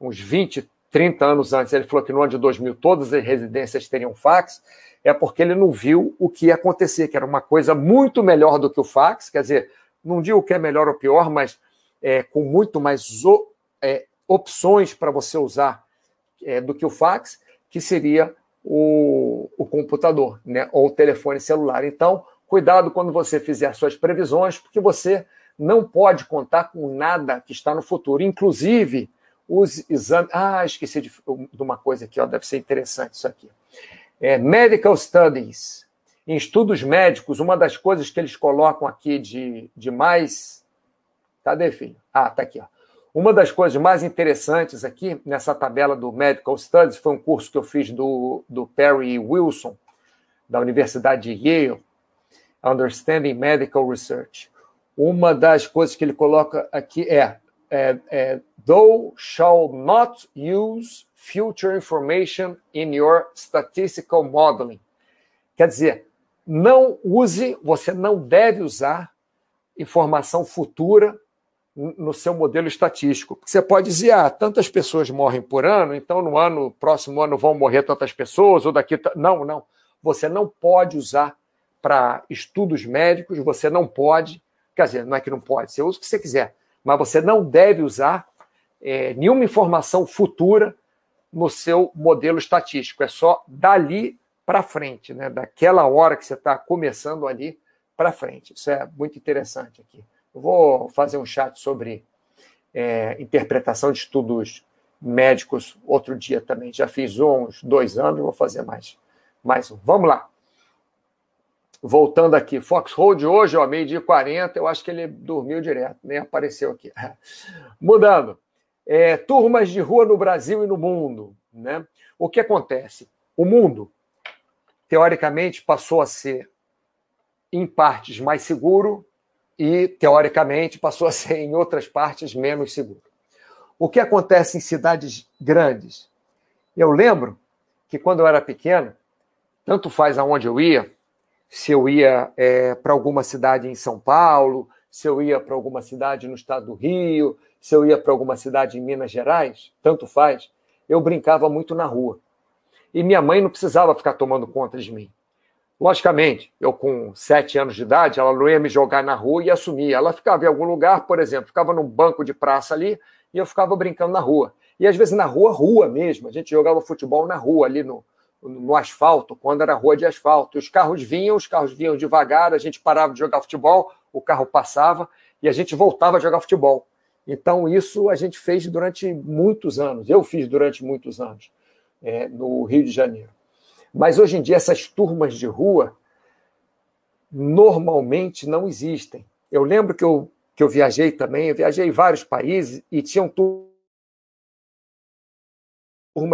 uns 20, 30 anos antes, ele falou que no ano de 2000 todas as residências teriam fax, é porque ele não viu o que ia acontecer, que era uma coisa muito melhor do que o fax. Quer dizer, não digo que é melhor ou pior, mas é, com muito mais é, opções para você usar é, do que o fax, que seria o, o computador, né? Ou o telefone celular. Então, cuidado quando você fizer suas previsões, porque você não pode contar com nada que está no futuro. Inclusive, os exames. Ah, esqueci de, de uma coisa aqui, ó, deve ser interessante isso aqui. É, medical Studies. Em estudos médicos, uma das coisas que eles colocam aqui de, de mais. Cadê, filho? Ah, tá aqui, ó. Uma das coisas mais interessantes aqui nessa tabela do Medical Studies foi um curso que eu fiz do, do Perry Wilson, da Universidade de Yale, Understanding Medical Research. Uma das coisas que ele coloca aqui é, é, é Thou shall not use future information in your statistical modeling. Quer dizer, não use, você não deve usar informação futura no seu modelo estatístico. Porque você pode dizer, ah, tantas pessoas morrem por ano, então no ano próximo ano vão morrer tantas pessoas, ou daqui. Não, não. Você não pode usar para estudos médicos, você não pode, quer dizer, não é que não pode, você usa o que você quiser, mas você não deve usar é, nenhuma informação futura no seu modelo estatístico. É só dali para frente, né? daquela hora que você está começando ali para frente. Isso é muito interessante aqui. Vou fazer um chat sobre é, interpretação de estudos médicos outro dia também. Já fiz uns dois anos, vou fazer mais, mais um. Vamos lá. Voltando aqui, Foxhold hoje, ó, meio-dia e 40, eu acho que ele dormiu direto, nem apareceu aqui. Mudando. É, turmas de rua no Brasil e no mundo. Né? O que acontece? O mundo, teoricamente, passou a ser, em partes, mais seguro e, teoricamente, passou a ser, em outras partes, menos seguro. O que acontece em cidades grandes? Eu lembro que, quando eu era pequeno, tanto faz aonde eu ia, se eu ia é, para alguma cidade em São Paulo, se eu ia para alguma cidade no estado do Rio, se eu ia para alguma cidade em Minas Gerais, tanto faz, eu brincava muito na rua. E minha mãe não precisava ficar tomando conta de mim. Logicamente, eu com sete anos de idade, ela não ia me jogar na rua e assumir. Ela ficava em algum lugar, por exemplo, ficava num banco de praça ali e eu ficava brincando na rua. E às vezes na rua, rua mesmo. A gente jogava futebol na rua, ali no, no asfalto, quando era rua de asfalto. Os carros vinham, os carros vinham devagar, a gente parava de jogar futebol, o carro passava e a gente voltava a jogar futebol. Então, isso a gente fez durante muitos anos. Eu fiz durante muitos anos é, no Rio de Janeiro. Mas hoje em dia, essas turmas de rua normalmente não existem. Eu lembro que eu, que eu viajei também, eu viajei em vários países e tinham turmas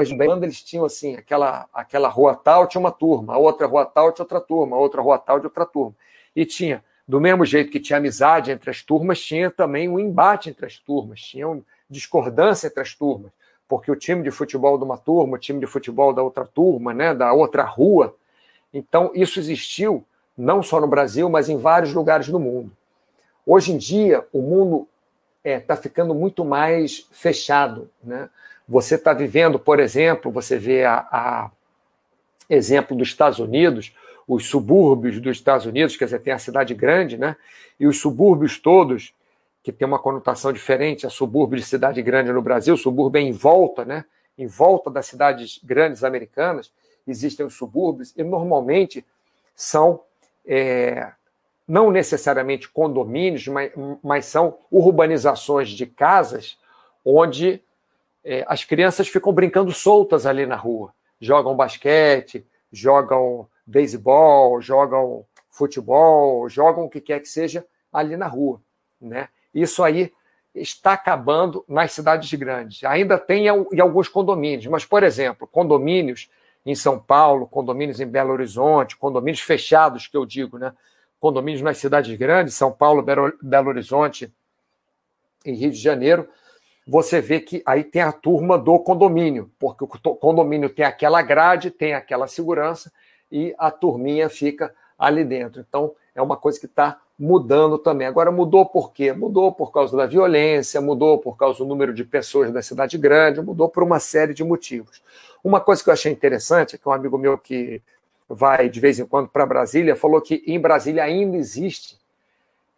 de banda, eles tinham assim, aquela, aquela rua tal tinha uma turma, a outra rua tal tinha outra turma, a outra rua tal de outra turma. E tinha, do mesmo jeito que tinha amizade entre as turmas, tinha também um embate entre as turmas, tinha discordância entre as turmas porque o time de futebol de uma turma, o time de futebol da outra turma, né, da outra rua. Então, isso existiu não só no Brasil, mas em vários lugares do mundo. Hoje em dia, o mundo está é, tá ficando muito mais fechado. Né? Você está vivendo, por exemplo, você vê a, a, exemplo dos Estados Unidos, os subúrbios dos Estados Unidos, quer dizer, tem a cidade grande, né? E os subúrbios todos que tem uma conotação diferente a subúrbio de cidade grande no Brasil, subúrbio é em volta, né? Em volta das cidades grandes americanas, existem os subúrbios, e normalmente são é, não necessariamente condomínios, mas, mas, são urbanizações de casas onde é, as crianças ficam brincando soltas ali na rua. Jogam basquete, jogam beisebol, jogam futebol, jogam o que quer que seja ali na rua. Né? Isso aí está acabando nas cidades grandes. Ainda tem em alguns condomínios, mas, por exemplo, condomínios em São Paulo, condomínios em Belo Horizonte, condomínios fechados, que eu digo, né? Condomínios nas cidades grandes, São Paulo, Belo Horizonte e Rio de Janeiro, você vê que aí tem a turma do condomínio, porque o condomínio tem aquela grade, tem aquela segurança e a turminha fica ali dentro. Então, é uma coisa que está mudando também. Agora, mudou por quê? Mudou por causa da violência, mudou por causa do número de pessoas da cidade grande, mudou por uma série de motivos. Uma coisa que eu achei interessante é que um amigo meu que vai de vez em quando para Brasília falou que em Brasília ainda existe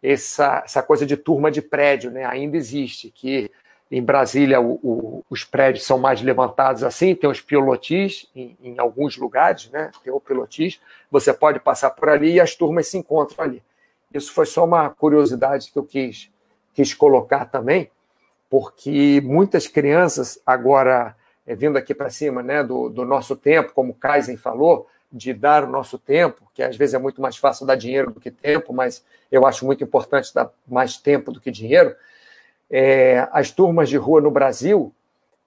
essa, essa coisa de turma de prédio, né? ainda existe, que em Brasília o, o, os prédios são mais levantados assim, tem os pilotis em, em alguns lugares, né? tem o pilotis, você pode passar por ali e as turmas se encontram ali. Isso foi só uma curiosidade que eu quis, quis colocar também, porque muitas crianças, agora, é, vindo aqui para cima né, do, do nosso tempo, como o Kaizen falou, de dar o nosso tempo, que às vezes é muito mais fácil dar dinheiro do que tempo, mas eu acho muito importante dar mais tempo do que dinheiro. É, as turmas de rua no Brasil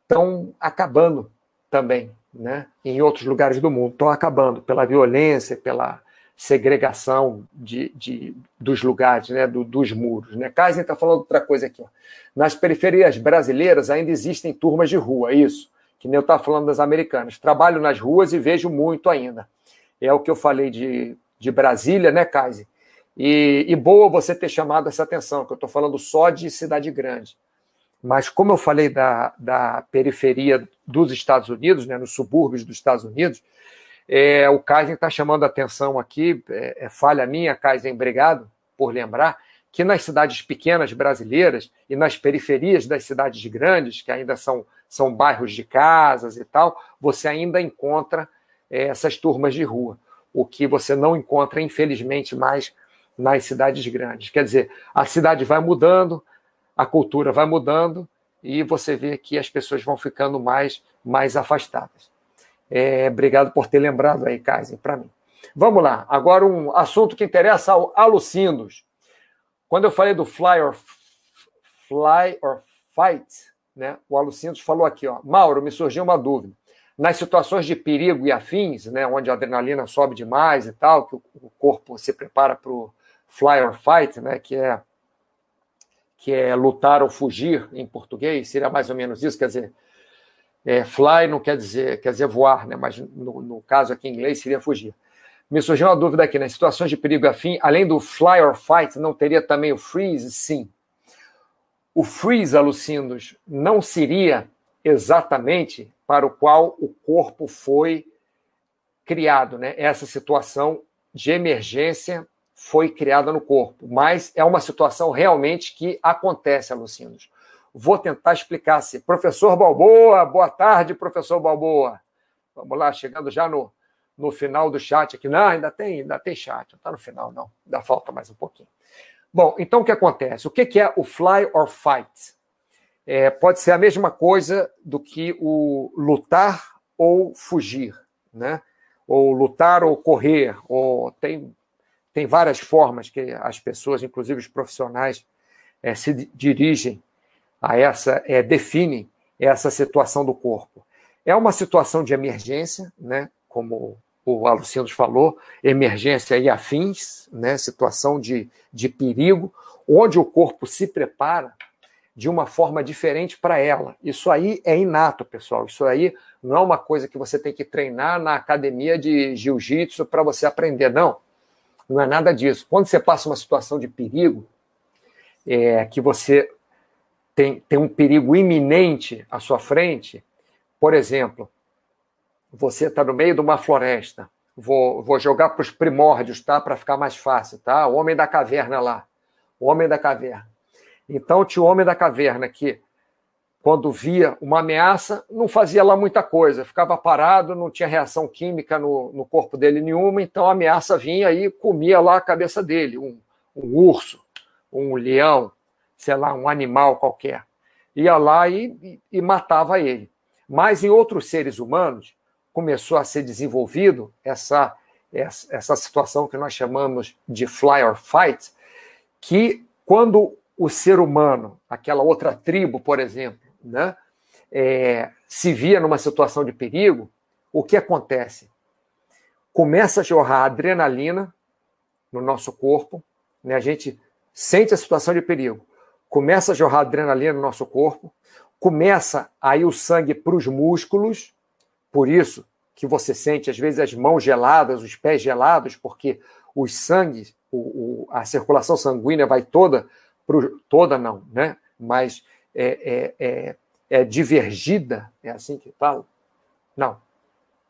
estão acabando também, né? Em outros lugares do mundo estão acabando pela violência, pela segregação de, de, dos lugares, né, do, dos muros. Né? Kaiser está falando outra coisa aqui. Ó. Nas periferias brasileiras ainda existem turmas de rua, isso, que nem eu estava falando das americanas. Trabalho nas ruas e vejo muito ainda. É o que eu falei de, de Brasília, né, Kaiser? E, e boa você ter chamado essa atenção, que eu estou falando só de cidade grande. Mas como eu falei da, da periferia dos Estados Unidos, né, nos subúrbios dos Estados Unidos, é, o Kaizen está chamando a atenção aqui, é, é falha minha, Kaizen, obrigado por lembrar, que nas cidades pequenas brasileiras e nas periferias das cidades grandes, que ainda são, são bairros de casas e tal, você ainda encontra é, essas turmas de rua, o que você não encontra, infelizmente, mais nas cidades grandes. Quer dizer, a cidade vai mudando, a cultura vai mudando e você vê que as pessoas vão ficando mais, mais afastadas. É, obrigado por ter lembrado aí, Kaiser, para mim. Vamos lá, agora um assunto que interessa ao Alucindos. Quando eu falei do fly or, fly or fight, né? O Alucindos falou aqui, ó, Mauro, me surgiu uma dúvida. Nas situações de perigo e afins, né, onde a adrenalina sobe demais e tal, que o corpo se prepara para o fly or fight, né, que é que é lutar ou fugir em português, seria mais ou menos isso, quer dizer, é, fly não quer dizer, quer dizer voar, né, mas no, no caso aqui em inglês seria fugir. Me surgiu uma dúvida aqui, nas situações de perigo afim, além do fly or fight, não teria também o freeze? Sim. O freeze, Alucindos, não seria exatamente para o qual o corpo foi criado, né? Essa situação de emergência foi criada no corpo, mas é uma situação realmente que acontece, Alucindos. Vou tentar explicar assim. Professor Balboa, boa tarde, professor Balboa. Vamos lá, chegando já no, no final do chat aqui. Não, ainda tem, ainda tem chat, não está no final, não. Ainda falta mais um pouquinho. Bom, então o que acontece? O que é o fly or fight? É, pode ser a mesma coisa do que o lutar ou fugir, né? Ou lutar ou correr, ou tem, tem várias formas que as pessoas, inclusive os profissionais, é, se dirigem a essa, é, definem essa situação do corpo. É uma situação de emergência, né? Como o Alucinos falou, emergência e afins, né, situação de, de perigo, onde o corpo se prepara de uma forma diferente para ela. Isso aí é inato, pessoal. Isso aí não é uma coisa que você tem que treinar na academia de jiu-jitsu para você aprender, não. Não é nada disso. Quando você passa uma situação de perigo, é, que você tem, tem um perigo iminente à sua frente, por exemplo, você está no meio de uma floresta. Vou, vou jogar para os primórdios, tá? Para ficar mais fácil, tá? O homem da caverna lá. O homem da caverna. Então tinha o homem da caverna que, quando via uma ameaça, não fazia lá muita coisa, ficava parado, não tinha reação química no, no corpo dele nenhuma, então a ameaça vinha e comia lá a cabeça dele, um, um urso, um leão, sei lá, um animal qualquer. Ia lá e, e, matava ele. Mas em outros seres humanos, começou a ser desenvolvido essa, essa situação que nós chamamos de fly or fight, que quando o ser humano, aquela outra tribo, por exemplo, né, é, se via numa situação de perigo, o que acontece? Começa a jorrar adrenalina no nosso corpo, né, a gente sente a situação de perigo, começa a jorrar adrenalina no nosso corpo, começa a ir o sangue para os músculos, por isso que você sente, às vezes, as mãos geladas, os pés gelados, porque os sangues, o, o, a circulação sanguínea vai toda, pro, toda não, né? mas é, é, é, é divergida, é assim que fala? Não.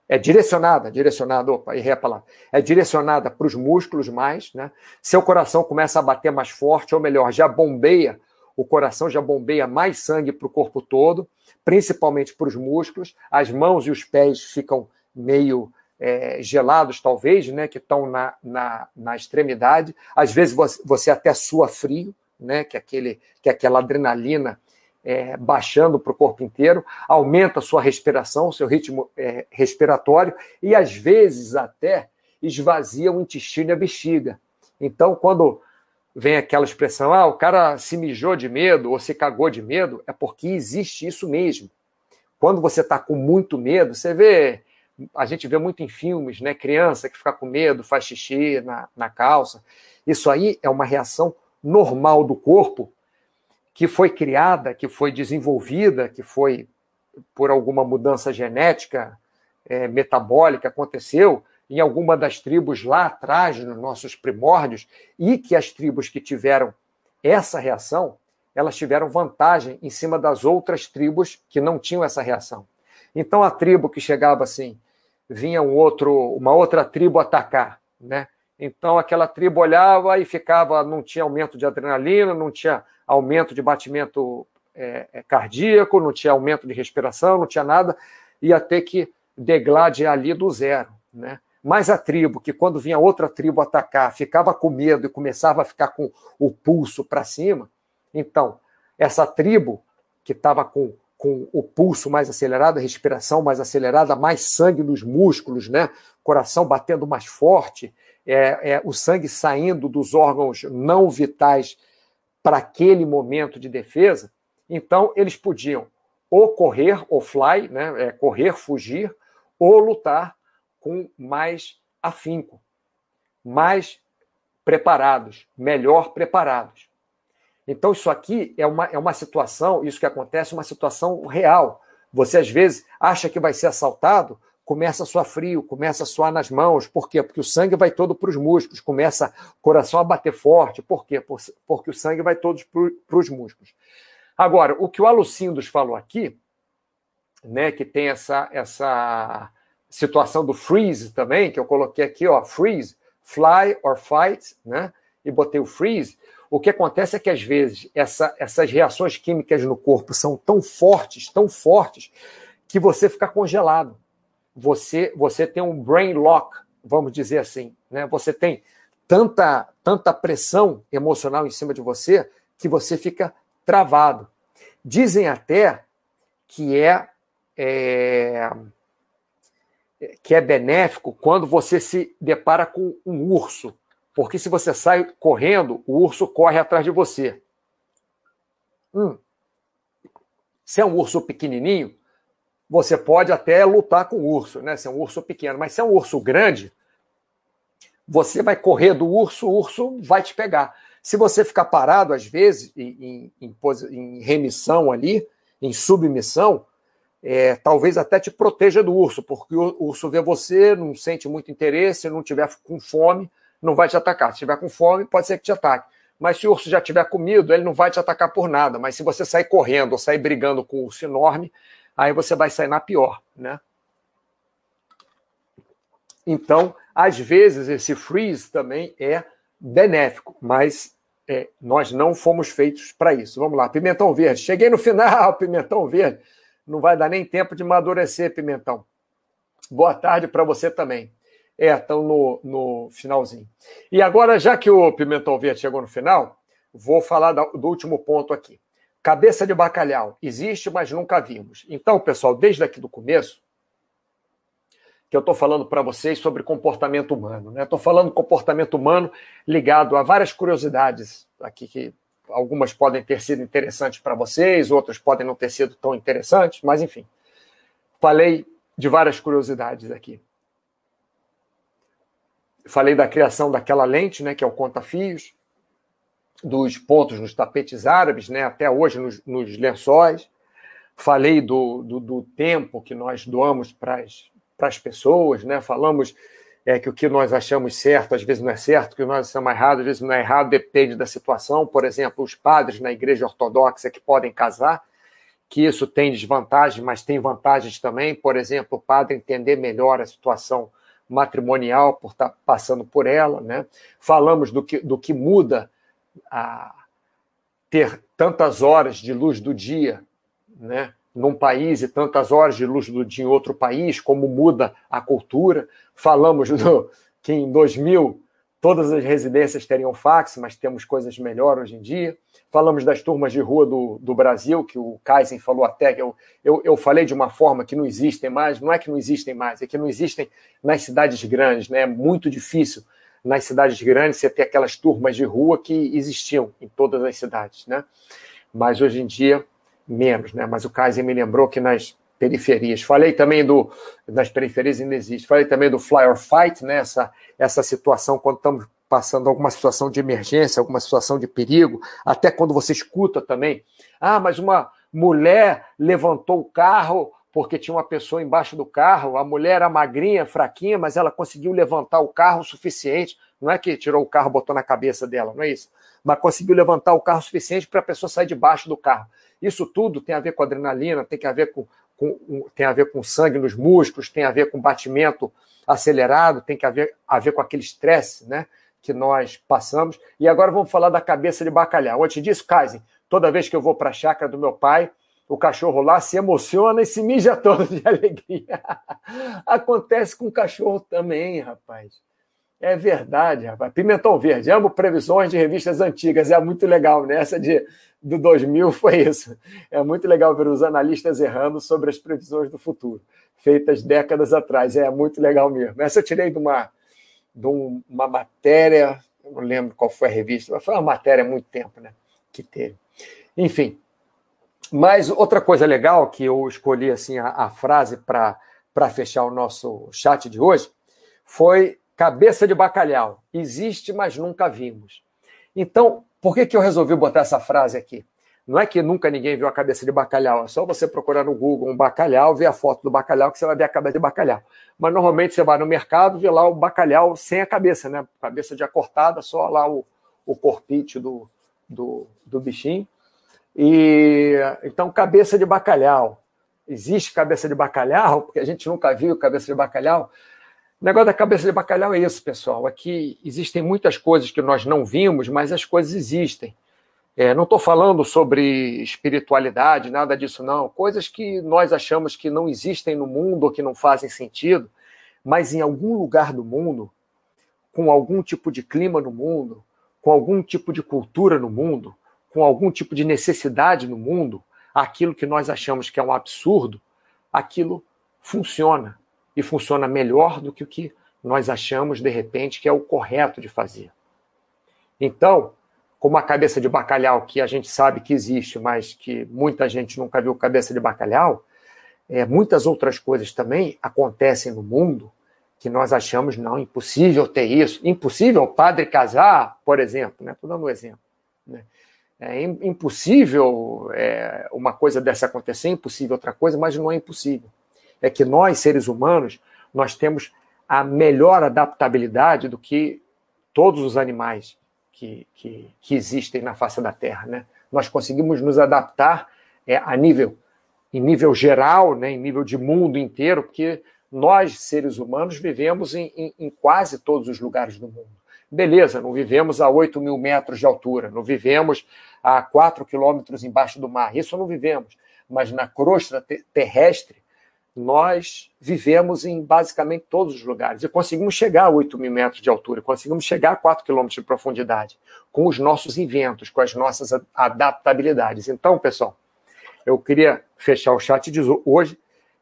É direcionada, direcionada, opa, errei a palavra. É direcionada para os músculos mais, né? Seu coração começa a bater mais forte, ou melhor, já bombeia o coração já bombeia mais sangue para o corpo todo, principalmente para os músculos, as mãos e os pés ficam meio é, gelados, talvez, né, que estão na, na, na, extremidade. Às vezes você, você, até sua frio, né, que, aquele, que aquela adrenalina é, baixando para o corpo inteiro, aumenta a sua respiração, seu ritmo é, respiratório, e às vezes até esvazia o intestino e a bexiga. Então, quando vem aquela expressão, ah, o cara se mijou de medo ou se cagou de medo, é porque existe isso mesmo. Quando você está com muito medo, você vê, a gente vê muito em filmes, né? Criança que fica com medo, faz xixi na, na calça. Isso aí é uma reação normal do corpo que foi criada, que foi desenvolvida, que foi por alguma mudança genética, é, metabólica, aconteceu, em alguma das tribos lá atrás, nos nossos primórdios, e que as tribos que tiveram essa reação, elas tiveram vantagem em cima das outras tribos que não tinham essa reação. Então a tribo que chegava assim, vinha um outro, uma outra tribo atacar, né? Então aquela tribo olhava e ficava, não tinha aumento de adrenalina, não tinha aumento de batimento é, é cardíaco, não tinha aumento de respiração, não tinha nada, ia ter que deglade ali do zero, né? Mas a tribo, que quando vinha outra tribo atacar, ficava com medo e começava a ficar com o pulso para cima, então, essa tribo, que estava com, com o pulso mais acelerado, a respiração mais acelerada, mais sangue nos músculos, né? coração batendo mais forte, é, é, o sangue saindo dos órgãos não vitais para aquele momento de defesa, então eles podiam ou correr, ou fly, né? É correr, fugir, ou lutar com mais afinco, mais preparados, melhor preparados. Então, isso aqui é uma, é uma situação, isso que acontece, uma situação real. Você, às vezes, acha que vai ser assaltado, começa a suar frio, começa a suar nas mãos. Por quê? Porque o sangue vai todo para os músculos, começa o coração a bater forte. Por quê? Porque o sangue vai todo para os músculos. Agora, o que o Alucindos falou aqui, né, que tem essa, essa situação do freeze também, que eu coloquei aqui, ó, freeze, fly or fight, né, e botei o freeze. O que acontece é que, às vezes, essa, essas reações químicas no corpo são tão fortes, tão fortes, que você fica congelado. Você, você tem um brain lock, vamos dizer assim. Né? Você tem tanta, tanta pressão emocional em cima de você que você fica travado. Dizem até que é, é, que é benéfico quando você se depara com um urso, porque se você sai correndo, o urso corre atrás de você. Hum. Se é um urso pequenininho, você pode até lutar com o urso, né? Se é um urso pequeno, mas se é um urso grande, você vai correr do urso, o urso vai te pegar. Se você ficar parado, às vezes, em, em, em remissão ali, em submissão, é, talvez até te proteja do urso, porque o urso vê você, não sente muito interesse, não tiver com fome, não vai te atacar. Se tiver com fome, pode ser que te ataque. Mas se o urso já tiver comido, ele não vai te atacar por nada. Mas se você sair correndo ou sair brigando com um urso enorme, aí você vai sair na pior, né? Então, às vezes, esse freeze também é benéfico, mas é, nós não fomos feitos para isso. Vamos lá, pimentão verde. Cheguei no final, pimentão verde. Não vai dar nem tempo de amadurecer, pimentão. Boa tarde para você também. É, estão no, no finalzinho. E agora, já que o pimentão verde chegou no final, vou falar do último ponto aqui. Cabeça de bacalhau. Existe, mas nunca vimos. Então, pessoal, desde aqui do começo, que eu estou falando para vocês sobre comportamento humano. Estou né? falando comportamento humano ligado a várias curiosidades aqui que algumas podem ter sido interessantes para vocês, outras podem não ter sido tão interessantes, mas enfim. Falei de várias curiosidades aqui. Falei da criação daquela lente, né, que é o conta-fios, dos pontos nos tapetes árabes, né, até hoje nos, nos lençóis. Falei do, do, do tempo que nós doamos para as pessoas, né? Falamos é, que o que nós achamos certo às vezes não é certo, que nós achamos errado às vezes não é errado, depende da situação. Por exemplo, os padres na igreja ortodoxa que podem casar, que isso tem desvantagens, mas tem vantagens também. Por exemplo, o padre entender melhor a situação matrimonial por estar passando por ela, né? Falamos do que, do que muda a ter tantas horas de luz do dia, né? Num país e tantas horas de luz do dia em outro país, como muda a cultura. Falamos do, que em 2000 todas as residências teriam fax, mas temos coisas melhor hoje em dia. Falamos das turmas de rua do, do Brasil, que o Kaizen falou até, que eu, eu, eu falei de uma forma que não existem mais, não é que não existem mais, é que não existem nas cidades grandes, né? é muito difícil nas cidades grandes você ter aquelas turmas de rua que existiam em todas as cidades, né? Mas hoje em dia menos, né? Mas o Kaiser me lembrou que nas periferias. Falei também do nas periferias ainda existe. Falei também do fly or fight, né? Essa, essa situação quando estamos passando alguma situação de emergência, alguma situação de perigo, até quando você escuta também, ah, mas uma mulher levantou o carro porque tinha uma pessoa embaixo do carro, a mulher era magrinha, fraquinha, mas ela conseguiu levantar o carro o suficiente, não é que tirou o carro, botou na cabeça dela, não é isso, mas conseguiu levantar o carro o suficiente para a pessoa sair debaixo do carro. Isso tudo tem a ver com adrenalina, tem a ver com, com, tem a ver com sangue nos músculos, tem a ver com batimento acelerado, tem a ver, a ver com aquele estresse né, que nós passamos. E agora vamos falar da cabeça de bacalhau. Antes disso, Kaizen, toda vez que eu vou para a chácara do meu pai, o cachorro lá se emociona e se mija todo de alegria. Acontece com o cachorro também, rapaz. É verdade, rapaz. Pimentão Verde, amo previsões de revistas antigas. É muito legal, né? Essa de, do 2000 foi isso. É muito legal ver os analistas errando sobre as previsões do futuro, feitas décadas atrás. É muito legal mesmo. Essa eu tirei de uma, de uma matéria, eu não lembro qual foi a revista, mas foi uma matéria há muito tempo, né? Que teve. Enfim, Mas outra coisa legal que eu escolhi assim a, a frase para fechar o nosso chat de hoje foi cabeça de bacalhau. Existe, mas nunca vimos. Então, por que, que eu resolvi botar essa frase aqui? Não é que nunca ninguém viu a cabeça de bacalhau, é só você procurar no Google um bacalhau, ver a foto do bacalhau, que você vai ver a cabeça de bacalhau. Mas normalmente você vai no mercado, vê lá o bacalhau sem a cabeça, né? Cabeça de acortada, só lá o, o corpite do, do, do bichinho. E então, cabeça de bacalhau. Existe cabeça de bacalhau, porque a gente nunca viu cabeça de bacalhau. O negócio da cabeça de bacalhau é isso, pessoal. Aqui existem muitas coisas que nós não vimos, mas as coisas existem. É, não estou falando sobre espiritualidade, nada disso, não. Coisas que nós achamos que não existem no mundo ou que não fazem sentido, mas em algum lugar do mundo, com algum tipo de clima no mundo, com algum tipo de cultura no mundo, com algum tipo de necessidade no mundo, aquilo que nós achamos que é um absurdo, aquilo funciona e funciona melhor do que o que nós achamos, de repente, que é o correto de fazer. Então, como a cabeça de bacalhau, que a gente sabe que existe, mas que muita gente nunca viu cabeça de bacalhau, é, muitas outras coisas também acontecem no mundo que nós achamos, não, impossível ter isso. Impossível o padre casar, por exemplo, né? Estou dando um exemplo. Né? É impossível é, uma coisa dessa acontecer, impossível outra coisa, mas não é impossível é que nós, seres humanos, nós temos a melhor adaptabilidade do que todos os animais que, que, que existem na face da Terra. Né? Nós conseguimos nos adaptar é, a nível, em nível geral, né, em nível de mundo inteiro, porque nós, seres humanos, vivemos em, em, em quase todos os lugares do mundo. Beleza, não vivemos a 8 mil metros de altura, não vivemos a 4 quilômetros embaixo do mar, isso não vivemos. Mas na crosta terrestre, nós vivemos em basicamente todos os lugares e conseguimos chegar a 8 mil metros de altura, conseguimos chegar a 4 quilômetros de profundidade, com os nossos inventos, com as nossas adaptabilidades. Então, pessoal, eu queria fechar o chat hoje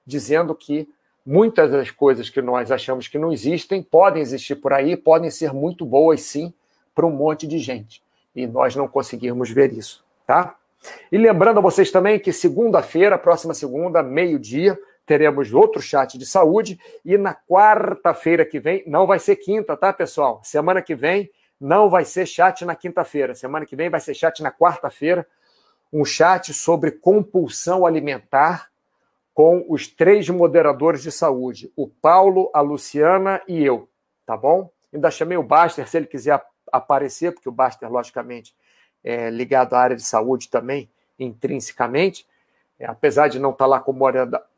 dizendo que muitas das coisas que nós achamos que não existem podem existir por aí, podem ser muito boas, sim, para um monte de gente. E nós não conseguirmos ver isso, tá? E lembrando a vocês também que segunda-feira, próxima segunda, meio-dia, teremos outro chat de saúde. E na quarta-feira que vem, não vai ser quinta, tá, pessoal? Semana que vem não vai ser chat na quinta-feira. Semana que vem vai ser chat na quarta-feira. Um chat sobre compulsão alimentar com os três moderadores de saúde: o Paulo, a Luciana e eu, tá bom? Ainda chamei o Baster, se ele quiser aparecer, porque o Baster, logicamente, é ligado à área de saúde também, intrinsecamente. É, apesar de não estar lá como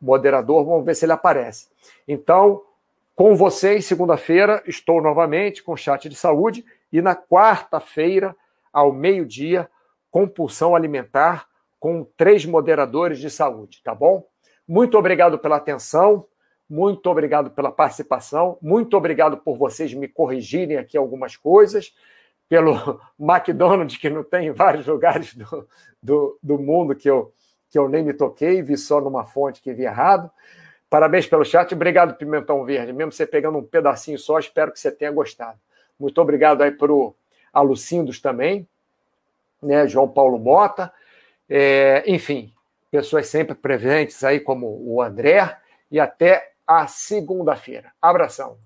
moderador, vamos ver se ele aparece. Então, com vocês, segunda-feira, estou novamente com o chat de saúde e na quarta-feira, ao meio-dia, compulsão alimentar com três moderadores de saúde, tá bom? Muito obrigado pela atenção, muito obrigado pela participação, muito obrigado por vocês me corrigirem aqui algumas coisas, pelo McDonald's, que não tem em vários lugares do, do, do mundo que eu, que eu nem me toquei, vi só numa fonte que vi errado. Parabéns pelo chat, obrigado, Pimentão Verde. Mesmo você pegando um pedacinho só, espero que você tenha gostado. Muito obrigado aí para o Alucindos também, né? João Paulo Mota. É, enfim, pessoas sempre presentes aí, como o André, e até a segunda-feira. Abração.